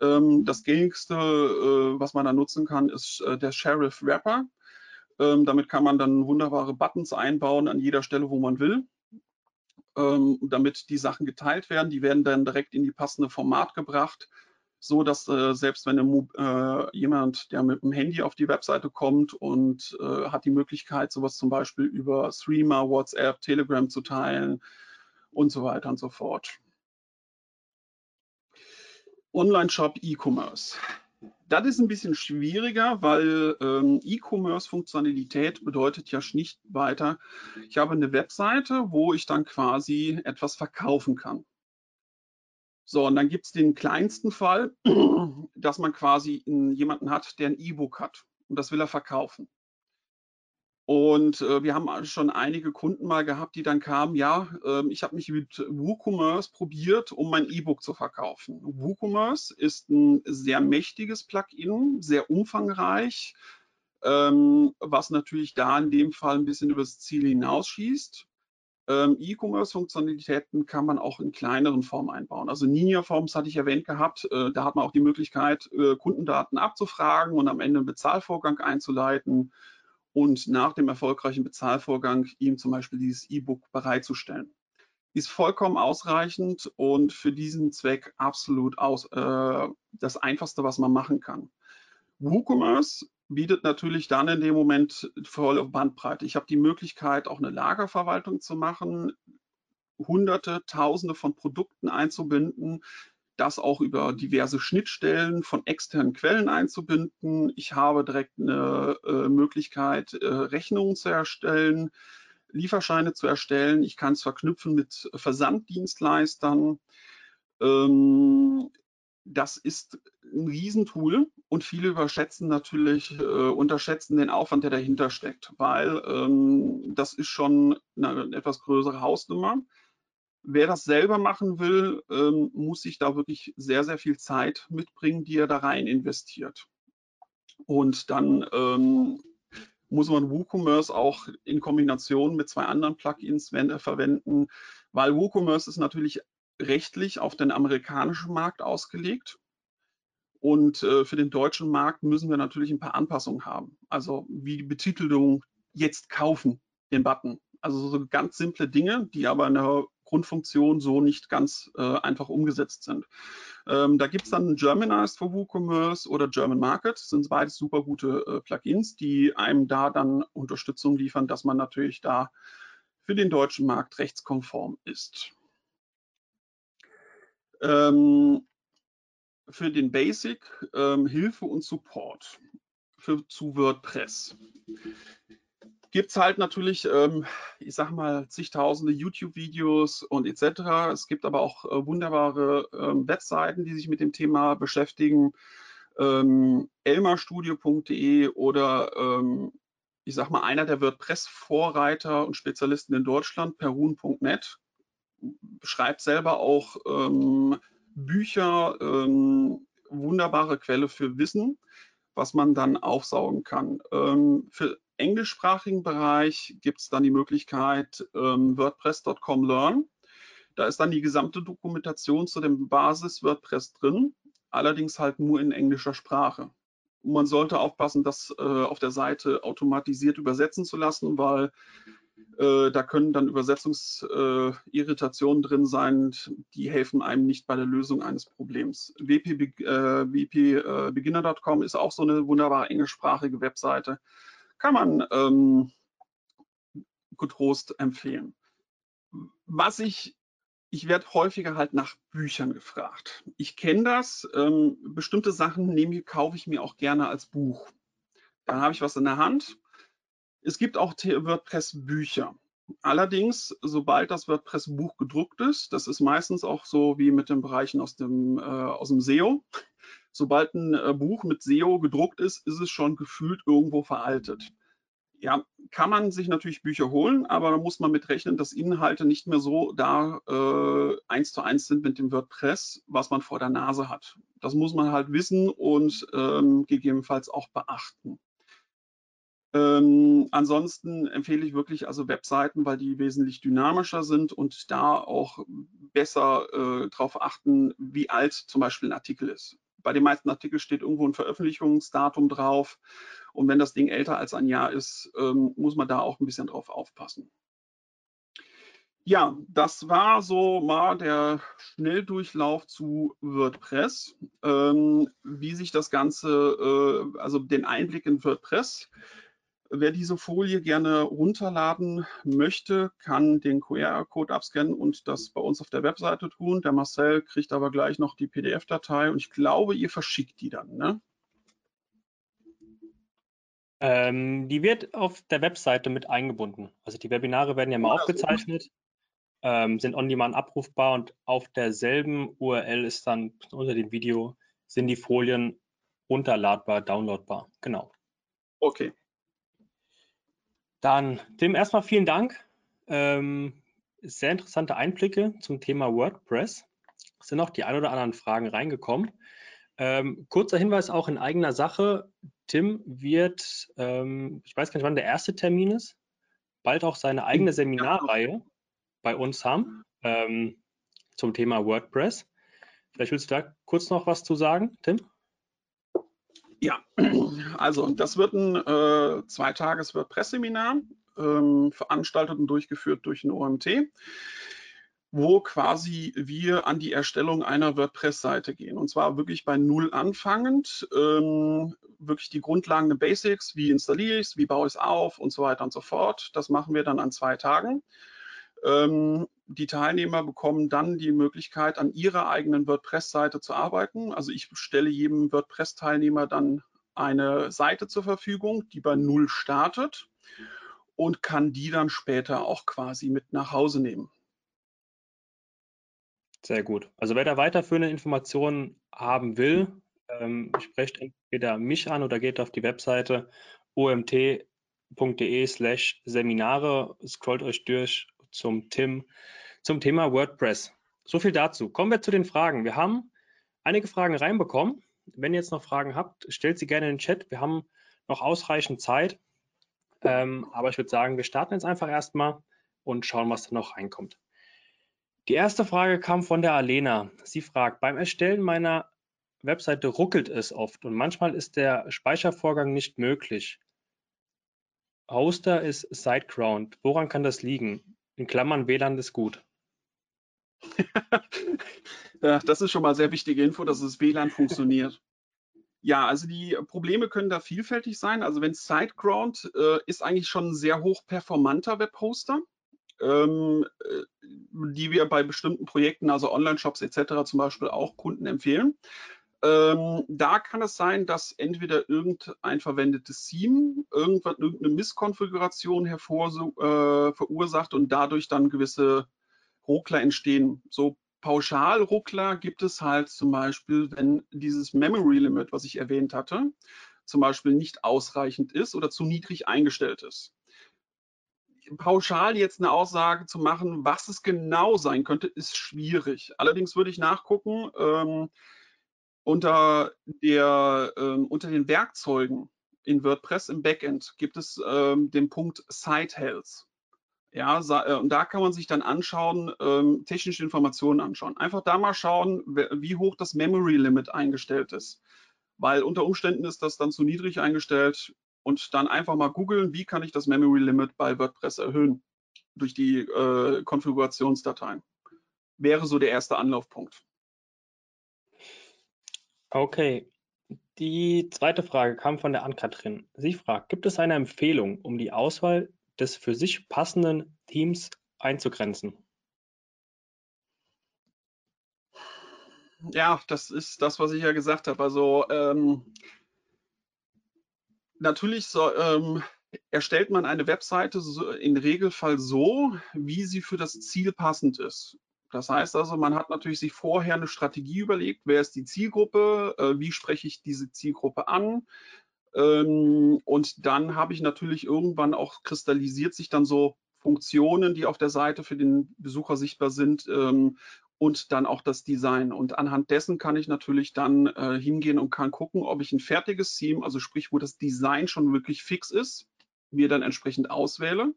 [SPEAKER 2] Ähm, das gängigste, äh, was man da nutzen kann, ist äh, der Sheriff Wrapper. Ähm, damit kann man dann wunderbare Buttons einbauen an jeder Stelle, wo man will, ähm, damit die Sachen geteilt werden. Die werden dann direkt in die passende Format gebracht, so dass äh, selbst wenn äh, jemand, der mit dem Handy auf die Webseite kommt und äh, hat die Möglichkeit, sowas zum Beispiel über Streamer, WhatsApp, Telegram zu teilen und so weiter und so fort. Online-Shop E-Commerce. Das ist ein bisschen schwieriger, weil ähm, E-Commerce-Funktionalität bedeutet ja nicht weiter, ich habe eine Webseite, wo ich dann quasi etwas verkaufen kann. So, und dann gibt es den kleinsten Fall, dass man quasi jemanden hat, der ein E-Book hat und das will er verkaufen. Und äh, wir haben schon einige Kunden mal gehabt, die dann kamen, ja, äh, ich habe mich mit WooCommerce probiert, um mein E-Book zu verkaufen. WooCommerce ist ein sehr mächtiges Plugin, sehr umfangreich, ähm, was natürlich da in dem Fall ein bisschen übers Ziel hinausschießt. Ähm, E-Commerce-Funktionalitäten kann man auch in kleineren Formen einbauen. Also Ninja Forms hatte ich erwähnt gehabt. Äh, da hat man auch die Möglichkeit, äh, Kundendaten abzufragen und am Ende einen Bezahlvorgang einzuleiten und nach dem erfolgreichen Bezahlvorgang ihm zum Beispiel dieses E-Book bereitzustellen. Ist vollkommen ausreichend und für diesen Zweck absolut aus, äh, das Einfachste, was man machen kann. WooCommerce bietet natürlich dann in dem Moment volle Bandbreite. Ich habe die Möglichkeit, auch eine Lagerverwaltung zu machen, hunderte, tausende von Produkten einzubinden, das auch über diverse Schnittstellen von externen Quellen einzubinden. Ich habe direkt eine äh, Möglichkeit, äh, Rechnungen zu erstellen, Lieferscheine zu erstellen. Ich kann es verknüpfen mit Versanddienstleistern. Ähm, das ist ein Riesentool und viele überschätzen natürlich, äh, unterschätzen den Aufwand, der dahinter steckt, weil ähm, das ist schon eine, eine etwas größere Hausnummer. Wer das selber machen will, ähm, muss sich da wirklich sehr, sehr viel Zeit mitbringen, die er da rein investiert. Und dann ähm, muss man WooCommerce auch in Kombination mit zwei anderen Plugins verwenden, weil WooCommerce ist natürlich rechtlich auf den amerikanischen Markt ausgelegt. Und äh, für den deutschen Markt müssen wir natürlich ein paar Anpassungen haben. Also wie die Betitelung jetzt kaufen, den Button. Also so ganz simple Dinge, die aber in der Grundfunktion so nicht ganz äh, einfach umgesetzt sind. Ähm, da gibt es dann Germanized for WooCommerce oder German Market. Das sind beides super gute äh, Plugins, die einem da dann Unterstützung liefern, dass man natürlich da für den deutschen Markt rechtskonform ist. Ähm, für den Basic ähm, Hilfe und Support für, zu WordPress gibt es halt natürlich, ähm, ich sag mal, zigtausende YouTube-Videos und etc. Es gibt aber auch äh, wunderbare ähm, Webseiten, die sich mit dem Thema beschäftigen. Ähm, elmarstudio.de oder ähm, ich sag mal, einer der WordPress-Vorreiter und Spezialisten in Deutschland, perun.net, schreibt selber auch ähm, Bücher, ähm, wunderbare Quelle für Wissen, was man dann aufsaugen kann. Ähm, für englischsprachigen Bereich gibt es dann die Möglichkeit ähm, WordPress.com Learn. Da ist dann die gesamte Dokumentation zu dem Basis WordPress drin, allerdings halt nur in englischer Sprache. Man sollte aufpassen, das äh, auf der Seite automatisiert übersetzen zu lassen, weil äh, da können dann Übersetzungsirritationen äh, drin sein, die helfen einem nicht bei der Lösung eines Problems. wpbeginner.com äh, ist auch so eine wunderbare englischsprachige Webseite kann man ähm, getrost empfehlen. Was ich, ich werde häufiger halt nach Büchern gefragt. Ich kenne das, ähm, bestimmte Sachen nehme, kaufe ich mir auch gerne als Buch. Dann habe ich was in der Hand. Es gibt auch WordPress-Bücher. Allerdings, sobald das WordPress-Buch gedruckt ist, das ist meistens auch so wie mit den Bereichen aus dem, äh, aus dem SEO, sobald ein äh, Buch mit SEO gedruckt ist, ist es schon gefühlt irgendwo veraltet. Ja, kann man sich natürlich Bücher holen, aber da muss man mit rechnen, dass Inhalte nicht mehr so da äh, eins zu eins sind mit dem WordPress, was man vor der Nase hat. Das muss man halt wissen und ähm, gegebenenfalls auch beachten. Ähm, ansonsten empfehle ich wirklich also Webseiten, weil die wesentlich dynamischer sind und da auch besser äh, darauf achten, wie alt zum Beispiel ein Artikel ist bei den meisten Artikeln steht irgendwo ein Veröffentlichungsdatum drauf. Und wenn das Ding älter als ein Jahr ist, ähm, muss man da auch ein bisschen drauf aufpassen. Ja, das war so mal der Schnelldurchlauf zu WordPress. Ähm, wie sich das Ganze, äh, also den Einblick in WordPress, Wer diese Folie gerne runterladen möchte, kann den QR-Code abscannen und das bei uns auf der Webseite tun. Der Marcel kriegt aber gleich noch die PDF-Datei und ich glaube, ihr verschickt die dann, ne?
[SPEAKER 1] Ähm, die wird auf der Webseite mit eingebunden. Also die Webinare werden ja mal aufgezeichnet. ähm, sind on-demand abrufbar und auf derselben URL ist dann unter dem Video sind die Folien runterladbar, downloadbar. Genau.
[SPEAKER 2] Okay.
[SPEAKER 1] Dann, Tim, erstmal vielen Dank. Ähm, sehr interessante Einblicke zum Thema WordPress. Es sind auch die ein oder anderen Fragen reingekommen. Ähm, kurzer Hinweis auch in eigener Sache. Tim wird, ähm, ich weiß gar nicht, wann der erste Termin ist, bald auch seine eigene Seminarreihe bei uns haben ähm, zum Thema WordPress. Vielleicht willst du da kurz noch was zu sagen, Tim?
[SPEAKER 2] Ja, also das wird ein äh, Zweitages WordPress-Seminar, ähm, veranstaltet und durchgeführt durch ein OMT, wo quasi wir an die Erstellung einer WordPress-Seite gehen. Und zwar wirklich bei Null anfangend, ähm, wirklich die Grundlagen, die Basics, wie installiere ich es, wie baue ich es auf und so weiter und so fort. Das machen wir dann an zwei Tagen. Ähm, die Teilnehmer bekommen dann die Möglichkeit, an ihrer eigenen WordPress-Seite zu arbeiten. Also ich stelle jedem WordPress-Teilnehmer dann eine Seite zur Verfügung, die bei Null startet und kann die dann später auch quasi mit nach Hause nehmen.
[SPEAKER 1] Sehr gut. Also wer da weiterführende Informationen haben will, ähm, sprecht entweder mich an oder geht auf die Webseite omt.de slash Seminare, scrollt euch durch zum Tim zum Thema WordPress. So viel dazu. Kommen wir zu den Fragen. Wir haben einige Fragen reinbekommen. Wenn ihr jetzt noch Fragen habt, stellt sie gerne in den Chat. Wir haben noch ausreichend Zeit. Ähm, aber ich würde sagen, wir starten jetzt einfach erstmal und schauen, was da noch reinkommt. Die erste Frage kam von der Alena. Sie fragt, beim Erstellen meiner Webseite ruckelt es oft und manchmal ist der Speichervorgang nicht möglich. Hoster ist SiteGround. Woran kann das liegen? In Klammern WLAN ist gut.
[SPEAKER 2] ja, das ist schon mal sehr wichtige Info, dass das WLAN funktioniert. Ja, also die Probleme können da vielfältig sein. Also wenn SiteGround äh, ist eigentlich schon ein sehr hoch performanter Webhoster, ähm, äh, die wir bei bestimmten Projekten, also Online-Shops etc. zum Beispiel auch Kunden empfehlen. Ähm, da kann es sein, dass entweder irgendein verwendetes Theme irgendwann irgendeine Misskonfiguration hervor, äh, verursacht und dadurch dann gewisse Ruckler entstehen. So Pauschalruckler gibt es halt zum Beispiel, wenn dieses Memory Limit, was ich erwähnt hatte, zum Beispiel nicht ausreichend ist oder zu niedrig eingestellt ist. Pauschal jetzt eine Aussage zu machen, was es genau sein könnte, ist schwierig. Allerdings würde ich nachgucken, ähm, unter, der, ähm, unter den Werkzeugen in WordPress im Backend gibt es ähm, den Punkt Site Health. Ja, äh, und da kann man sich dann anschauen, ähm, technische Informationen anschauen. Einfach da mal schauen, wie hoch das Memory Limit eingestellt ist. Weil unter Umständen ist das dann zu niedrig eingestellt und dann einfach mal googeln, wie kann ich das Memory Limit bei WordPress erhöhen durch die äh, Konfigurationsdateien. Wäre so der erste Anlaufpunkt.
[SPEAKER 1] Okay. Die zweite Frage kam von der Ann-Kathrin. Sie fragt, gibt es eine Empfehlung, um die Auswahl des für sich passenden Teams einzugrenzen?
[SPEAKER 2] Ja, das ist das, was ich ja gesagt habe. Also ähm, natürlich so, ähm, erstellt man eine Webseite so, im Regelfall so, wie sie für das Ziel passend ist. Das heißt also, man hat natürlich sich vorher eine Strategie überlegt, wer ist die Zielgruppe, äh, wie spreche ich diese Zielgruppe an. Ähm, und dann habe ich natürlich irgendwann auch kristallisiert sich dann so Funktionen, die auf der Seite für den Besucher sichtbar sind ähm, und dann auch das Design. Und anhand dessen kann ich natürlich dann äh, hingehen und kann gucken, ob ich ein fertiges Theme, also sprich, wo das Design schon wirklich fix ist, mir dann entsprechend auswähle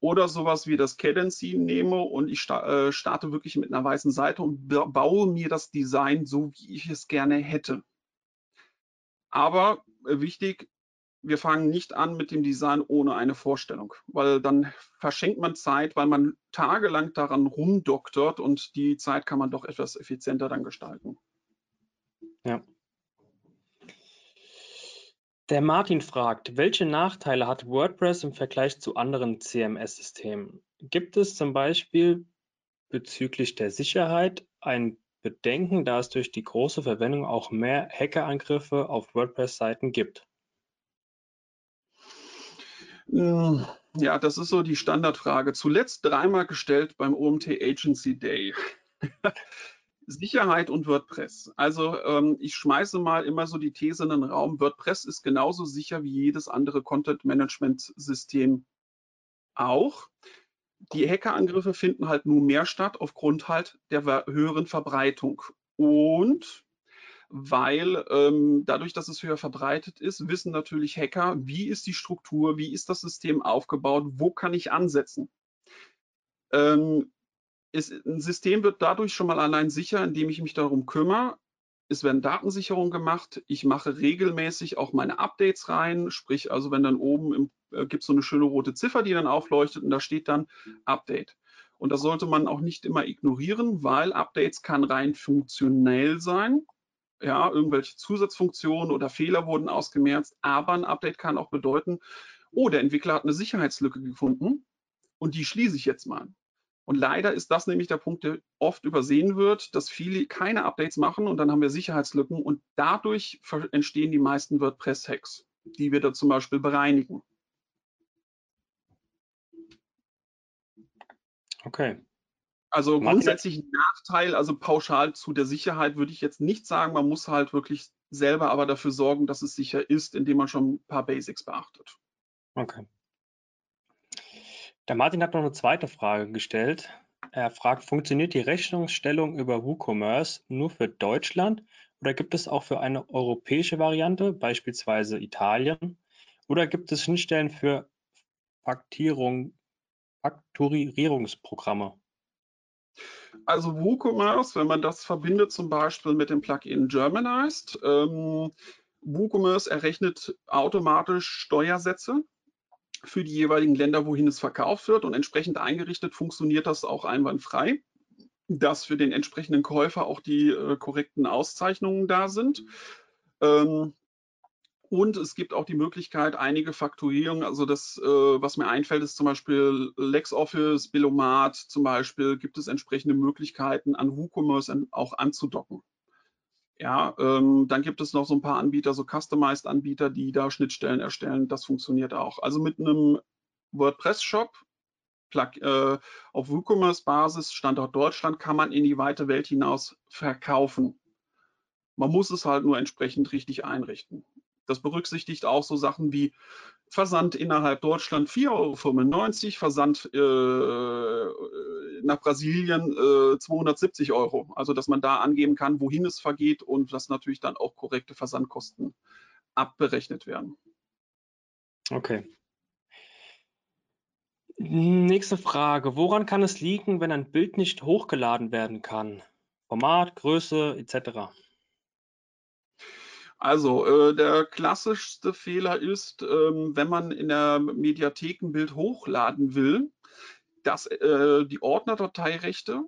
[SPEAKER 2] oder sowas wie das Cadency nehme und ich äh, starte wirklich mit einer weißen Seite und baue mir das Design so, wie ich es gerne hätte. Aber wichtig, wir fangen nicht an mit dem Design ohne eine Vorstellung, weil dann verschenkt man Zeit, weil man tagelang daran rumdoktert und die Zeit kann man doch etwas effizienter dann gestalten.
[SPEAKER 1] Ja, der Martin fragt, welche Nachteile hat WordPress im Vergleich zu anderen CMS-Systemen? Gibt es zum Beispiel bezüglich der Sicherheit ein Bedenken, da es durch die große Verwendung auch mehr Hackerangriffe auf WordPress-Seiten gibt?
[SPEAKER 2] Hm, Ja, das ist so die Standardfrage. Zuletzt dreimal gestellt beim OMT Agency Day. Sicherheit und WordPress. Also ähm, ich schmeiße mal immer so die These in den Raum, WordPress ist genauso sicher wie jedes andere Content-Management-System auch. Die Hackerangriffe finden halt nur mehr statt aufgrund halt der höheren Verbreitung. Und weil ähm, dadurch, dass es höher verbreitet ist, wissen natürlich Hacker, wie ist die Struktur, wie ist das System aufgebaut, wo kann ich ansetzen. Ähm, ist, ein System wird dadurch schon mal allein sicher, indem ich mich darum kümmere. Es werden Datensicherungen gemacht. Ich mache regelmäßig auch meine Updates rein. Sprich, also wenn dann oben im, äh, gibt es so eine schöne rote Ziffer, die dann aufleuchtet und da steht dann Update. Und das sollte man auch nicht immer ignorieren, weil Updates kann rein funktionell sein. Ja, irgendwelche Zusatzfunktionen oder Fehler wurden ausgemerzt. Aber ein Update kann auch bedeuten, oh, der Entwickler hat eine Sicherheitslücke gefunden und die schließe ich jetzt mal. Und leider ist das nämlich der Punkt, der oft übersehen wird, dass viele keine Updates machen und dann haben wir Sicherheitslücken und dadurch entstehen die meisten WordPress-Hacks, die wir da zum Beispiel bereinigen.
[SPEAKER 1] Okay.
[SPEAKER 2] Also grundsätzlich ein Nachteil, also pauschal zu der Sicherheit würde ich jetzt nicht sagen. Man muss halt wirklich selber aber dafür sorgen, dass es sicher ist, indem man schon ein paar Basics beachtet.
[SPEAKER 1] Okay. Der Martin hat noch eine zweite Frage gestellt. Er fragt, funktioniert die Rechnungsstellung über WooCommerce nur für Deutschland oder gibt es auch für eine europäische Variante, beispielsweise Italien? Oder gibt es Schnittstellen für Faktierung, Fakturierungsprogramme?
[SPEAKER 2] Also WooCommerce, wenn man das verbindet zum Beispiel mit dem Plugin Germanized, ähm, WooCommerce errechnet automatisch Steuersätze für die jeweiligen Länder, wohin es verkauft wird und entsprechend eingerichtet funktioniert das auch einwandfrei, dass für den entsprechenden Käufer auch die äh, korrekten Auszeichnungen da sind. Ähm, und es gibt auch die Möglichkeit, einige Fakturierungen, also das, äh, was mir einfällt, ist zum Beispiel LexOffice, Billomat zum Beispiel, gibt es entsprechende Möglichkeiten, an WooCommerce auch anzudocken. Ja, ähm, dann gibt es noch so ein paar Anbieter, so Customized-Anbieter, die da Schnittstellen erstellen. Das funktioniert auch. Also mit einem WordPress-Shop äh, auf WooCommerce-Basis, Standort Deutschland, kann man in die weite Welt hinaus verkaufen. Man muss es halt nur entsprechend richtig einrichten. Das berücksichtigt auch so Sachen wie Versand innerhalb Deutschland 4,95 Euro, Versand äh, nach Brasilien äh, 270 Euro. Also dass man da angeben kann, wohin es vergeht und dass natürlich dann auch korrekte Versandkosten abberechnet werden.
[SPEAKER 1] Okay. Nächste Frage. Woran kann es liegen, wenn ein Bild nicht hochgeladen werden kann? Format, Größe etc.
[SPEAKER 2] Also äh, der klassischste Fehler ist, ähm, wenn man in der Mediathek ein Bild hochladen will, dass äh, die Ordnerdateirechte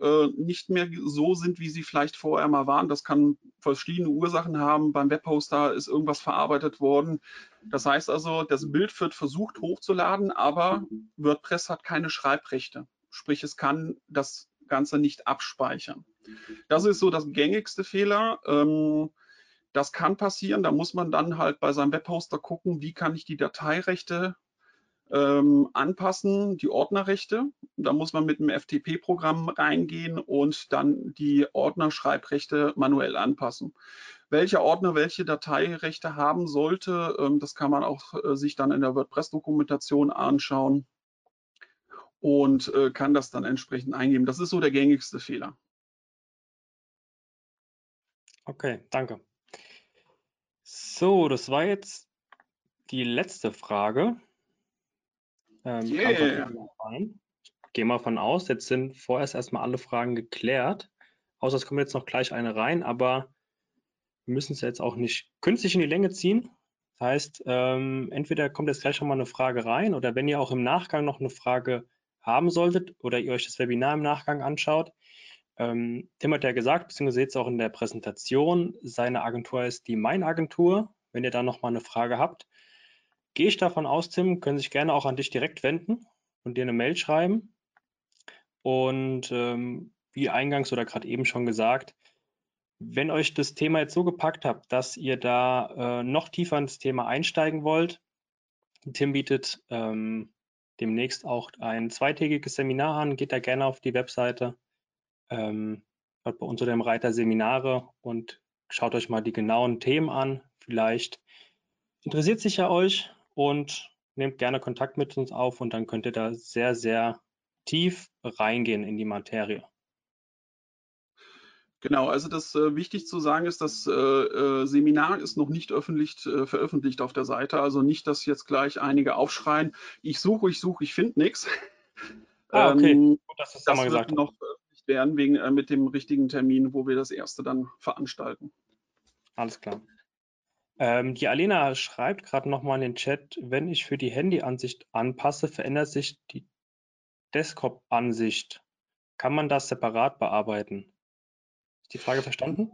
[SPEAKER 2] äh, nicht mehr so sind, wie sie vielleicht vorher mal waren. Das kann verschiedene Ursachen haben. Beim Webhoster ist irgendwas verarbeitet worden. Das heißt also, das Bild wird versucht hochzuladen, aber WordPress hat keine Schreibrechte. Sprich, es kann das Ganze nicht abspeichern. Das ist so das gängigste Fehler. Ähm, das kann passieren. Da muss man dann halt bei seinem Webhoster gucken, wie kann ich die Dateirechte ähm, anpassen, die Ordnerrechte. Da muss man mit einem FTP-Programm reingehen und dann die Ordnerschreibrechte manuell anpassen. Welcher Ordner welche Dateirechte haben sollte, ähm, das kann man auch äh, sich dann in der WordPress-Dokumentation anschauen und äh, kann das dann entsprechend eingeben. Das ist so der gängigste Fehler.
[SPEAKER 1] Okay, danke. So, das war jetzt die letzte Frage. Ähm, yeah. Ich gehe mal von aus, jetzt sind vorerst erstmal alle Fragen geklärt. Außer es kommt jetzt noch gleich eine rein, aber wir müssen es jetzt auch nicht künstlich in die Länge ziehen. Das heißt, ähm, entweder kommt jetzt gleich schon mal eine Frage rein oder wenn ihr auch im Nachgang noch eine Frage haben solltet oder ihr euch das Webinar im Nachgang anschaut, ähm, Tim hat ja gesagt, beziehungsweise jetzt auch in der Präsentation, seine Agentur ist die Mein-Agentur. Wenn ihr da nochmal eine Frage habt, gehe ich davon aus, Tim, können sich gerne auch an dich direkt wenden und dir eine Mail schreiben. Und ähm, wie eingangs oder gerade eben schon gesagt, wenn euch das Thema jetzt so gepackt habt, dass ihr da äh, noch tiefer ins Thema einsteigen wollt, Tim bietet ähm, demnächst auch ein zweitägiges Seminar an. Geht da gerne auf die Webseite, ähm, dort unter dem Reiter Seminare und schaut euch mal die genauen Themen an. Vielleicht interessiert sich ja euch und nehmt gerne Kontakt mit uns auf und dann könnt ihr da sehr, sehr tief reingehen in die Materie.
[SPEAKER 2] Genau, also das äh, wichtig zu sagen ist, das äh, äh, Seminar ist noch nicht öffentlich äh, veröffentlicht auf der Seite. Also nicht, dass jetzt gleich einige aufschreien, ich suche, ich suche, ich finde nichts.
[SPEAKER 1] Ah, okay. Ähm, Gut, dass das, das wird gesagt
[SPEAKER 2] noch veröffentlicht werden wegen, äh, mit dem richtigen Termin, wo wir das erste dann veranstalten.
[SPEAKER 1] Alles klar. Ähm, die Alena schreibt gerade nochmal in den Chat, wenn ich für die Handyansicht anpasse, verändert sich die Desktop-Ansicht. Kann man das separat bearbeiten? Ist die Frage verstanden?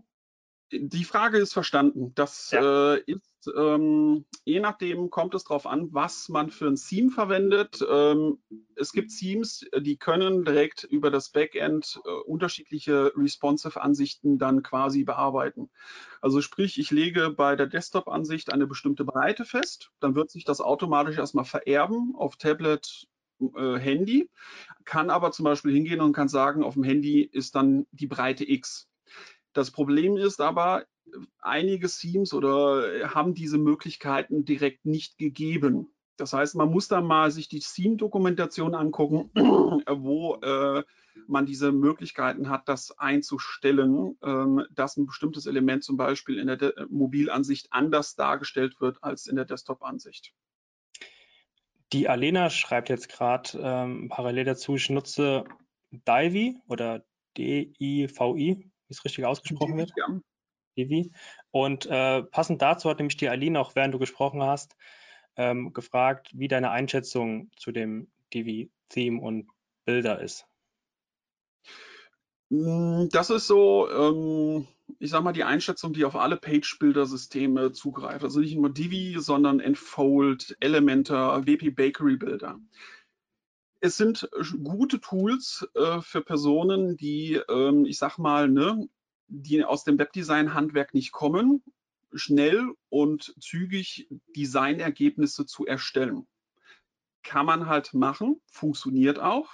[SPEAKER 2] Die Frage ist verstanden. Das ja. äh, ist, ähm, je nachdem kommt es darauf an, was man für ein Theme verwendet. Ähm, es gibt Themes, die können direkt über das Backend äh, unterschiedliche responsive-Ansichten dann quasi bearbeiten. Also sprich, ich lege bei der Desktop-Ansicht eine bestimmte Breite fest, dann wird sich das automatisch erstmal vererben auf Tablet, äh, Handy, kann aber zum Beispiel hingehen und kann sagen, auf dem Handy ist dann die Breite X. Das Problem ist aber, einige Themes oder haben diese Möglichkeiten direkt nicht gegeben. Das heißt, man muss da mal sich die Theme-Dokumentation angucken, wo äh, man diese Möglichkeiten hat, das einzustellen, ähm, dass ein bestimmtes Element zum Beispiel in der De Mobilansicht anders dargestellt wird als in der Desktop-Ansicht.
[SPEAKER 1] Die Alena schreibt jetzt gerade ähm, parallel dazu, ich nutze Divi oder D-I-V-I, wie es richtig ausgesprochen wird. Ja. Divi. Und äh, passend dazu hat nämlich die Aline, auch während du gesprochen hast, ähm, gefragt, wie deine Einschätzung zu dem Divi-Theme und Bilder ist.
[SPEAKER 2] Hm, das ist so, ähm, ich sag mal, die Einschätzung, die auf alle Page-Builder-Systeme zugreift. Also nicht nur Divi, sondern Enfold, Elementor, WP Bakery Builder es sind gute Tools äh, für Personen, die, ähm, ich sag mal, ne, die aus dem Webdesign-Handwerk nicht kommen, schnell und zügig Designergebnisse zu erstellen. Kann man halt machen, funktioniert auch.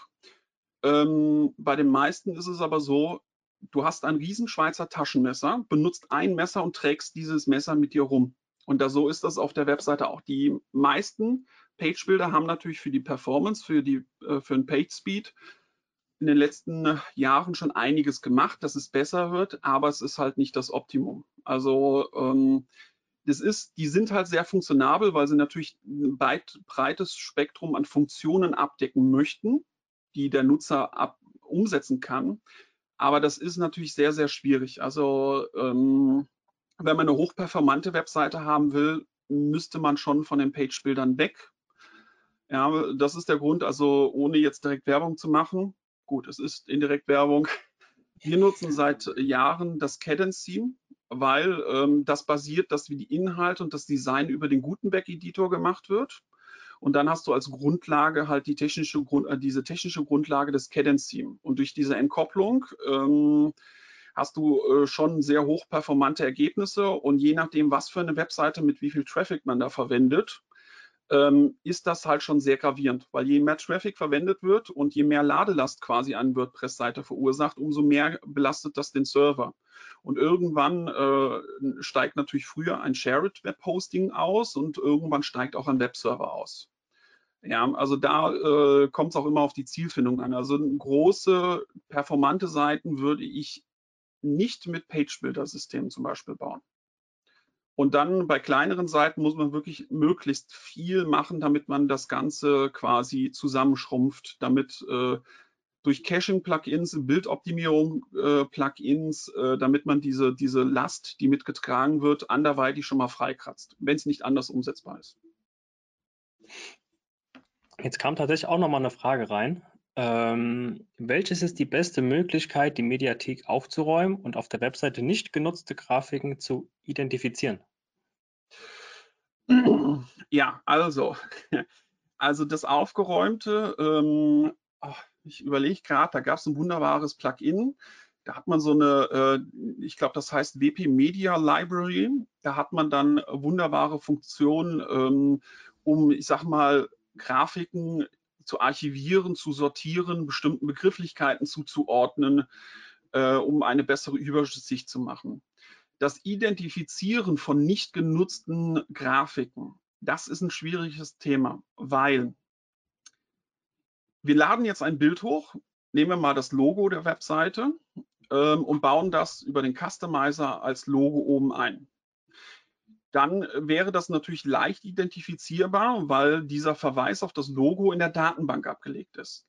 [SPEAKER 2] Ähm, bei den meisten ist es aber so, du hast ein riesen Schweizer Taschenmesser, benutzt ein Messer und trägst dieses Messer mit dir rum. Und da so ist das auf der Webseite auch. Die meisten Page Builder haben natürlich für die Performance, für, die, äh, für den Page Speed in den letzten Jahren schon einiges gemacht, dass es besser wird, aber es ist halt nicht das Optimum. Also ähm, das ist, die sind halt sehr funktionabel, weil sie natürlich ein weit, breites Spektrum an Funktionen abdecken möchten, die der Nutzer ab, umsetzen kann. Aber das ist natürlich sehr, sehr schwierig. Also ähm, wenn man eine hochperformante Webseite haben will, müsste man schon von den Page-Bildern weg ja, das ist der Grund, also ohne jetzt direkt Werbung zu machen. Gut, es ist indirekt Werbung. Wir nutzen seit Jahren das Cadence-Theme, weil ähm, das basiert, dass wie die Inhalte und das Design über den Gutenberg-Editor gemacht wird. Und dann hast du als Grundlage halt die technische Grund, äh, diese technische Grundlage des Cadence-Theme. Und durch diese Entkopplung ähm, hast du äh, schon sehr hochperformante Ergebnisse. Und je nachdem, was für eine Webseite mit wie viel Traffic man da verwendet, ähm, ist das halt schon sehr gravierend, weil je mehr Traffic verwendet wird und je mehr Ladelast quasi eine WordPress-Seite verursacht, umso mehr belastet das den Server. Und irgendwann äh, steigt natürlich früher ein Shared Web Hosting aus und irgendwann steigt auch ein Webserver aus. Ja, also da äh, kommt es auch immer auf die Zielfindung an. Also große, performante Seiten würde ich nicht mit Page-Builder-Systemen zum Beispiel bauen. Und dann bei kleineren Seiten muss man wirklich möglichst viel machen, damit man das Ganze quasi zusammenschrumpft, damit äh, durch Caching-Plugins, Bildoptimierung-Plugins, äh, äh, damit man diese, diese Last, die mitgetragen wird, anderweitig schon mal freikratzt, wenn es nicht anders umsetzbar ist.
[SPEAKER 1] Jetzt kam tatsächlich auch nochmal eine Frage rein. Ähm, welches ist die beste Möglichkeit, die Mediathek aufzuräumen und auf der Webseite nicht genutzte Grafiken zu identifizieren?
[SPEAKER 2] Ja, also, also das Aufgeräumte, ähm, ich überlege gerade, da gab es ein wunderbares Plugin. Da hat man so eine, äh, ich glaube, das heißt WP Media Library. Da hat man dann wunderbare Funktionen, ähm, um, ich sag mal, Grafiken zu archivieren, zu sortieren, bestimmten Begrifflichkeiten zuzuordnen, äh, um eine bessere Übersicht zu machen. Das Identifizieren von nicht genutzten Grafiken, das ist ein schwieriges Thema, weil wir laden jetzt ein Bild hoch, nehmen wir mal das Logo der Webseite ähm, und bauen das über den Customizer als Logo oben ein. Dann wäre das natürlich leicht identifizierbar, weil dieser Verweis auf das Logo in der Datenbank abgelegt ist.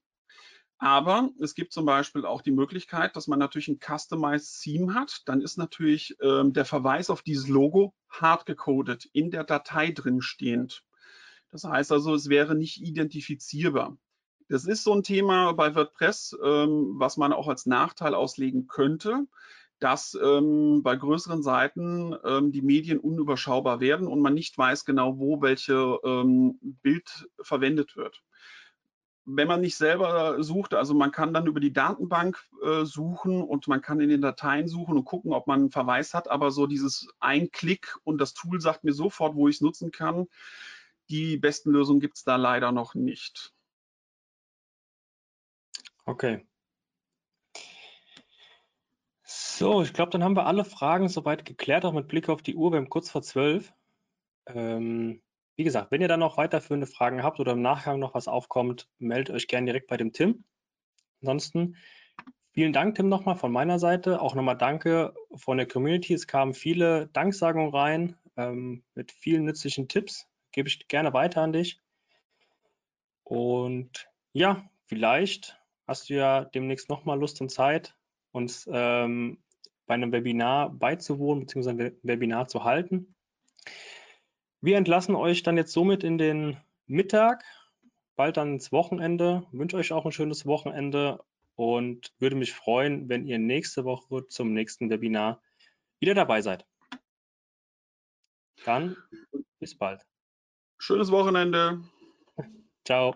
[SPEAKER 2] Aber es gibt zum Beispiel auch die Möglichkeit, dass man natürlich ein Customized Theme hat. Dann ist natürlich ähm, der Verweis auf dieses Logo hart gecodet, in der Datei drin stehend. Das heißt also, es wäre nicht identifizierbar. Das ist so ein Thema bei WordPress, ähm, was man auch als Nachteil auslegen könnte, dass ähm, bei größeren Seiten ähm, die Medien unüberschaubar werden und man nicht weiß genau, wo welche ähm, Bild verwendet wird. Wenn man nicht selber sucht, also man kann dann über die Datenbank äh, suchen und man kann in den Dateien suchen und gucken, ob man einen Verweis hat, aber so dieses ein Klick und das Tool sagt mir sofort, wo ich es nutzen kann, die besten Lösungen gibt es da leider noch nicht.
[SPEAKER 1] Okay. So, ich glaube, dann haben wir alle Fragen soweit geklärt, auch mit Blick auf die Uhr. Wir haben kurz vor zwölf. Ähm, wie gesagt, wenn ihr dann noch weiterführende Fragen habt oder im Nachgang noch was aufkommt, meldet euch gerne direkt bei dem Tim. Ansonsten vielen Dank, Tim, nochmal von meiner Seite. Auch nochmal danke von der Community. Es kamen viele Danksagungen rein ähm, mit vielen nützlichen Tipps. Gebe ich gerne weiter an dich. Und ja, vielleicht hast du ja demnächst nochmal Lust und Zeit, uns ähm, bei einem Webinar beizuwohnen bzw. ein Webinar zu halten. Wir entlassen euch dann jetzt somit in den Mittag, bald dann ins Wochenende. Ich wünsche euch auch ein schönes Wochenende und würde mich freuen, wenn ihr nächste Woche zum nächsten Webinar wieder dabei seid. Dann bis bald.
[SPEAKER 2] Schönes Wochenende.
[SPEAKER 1] Ciao.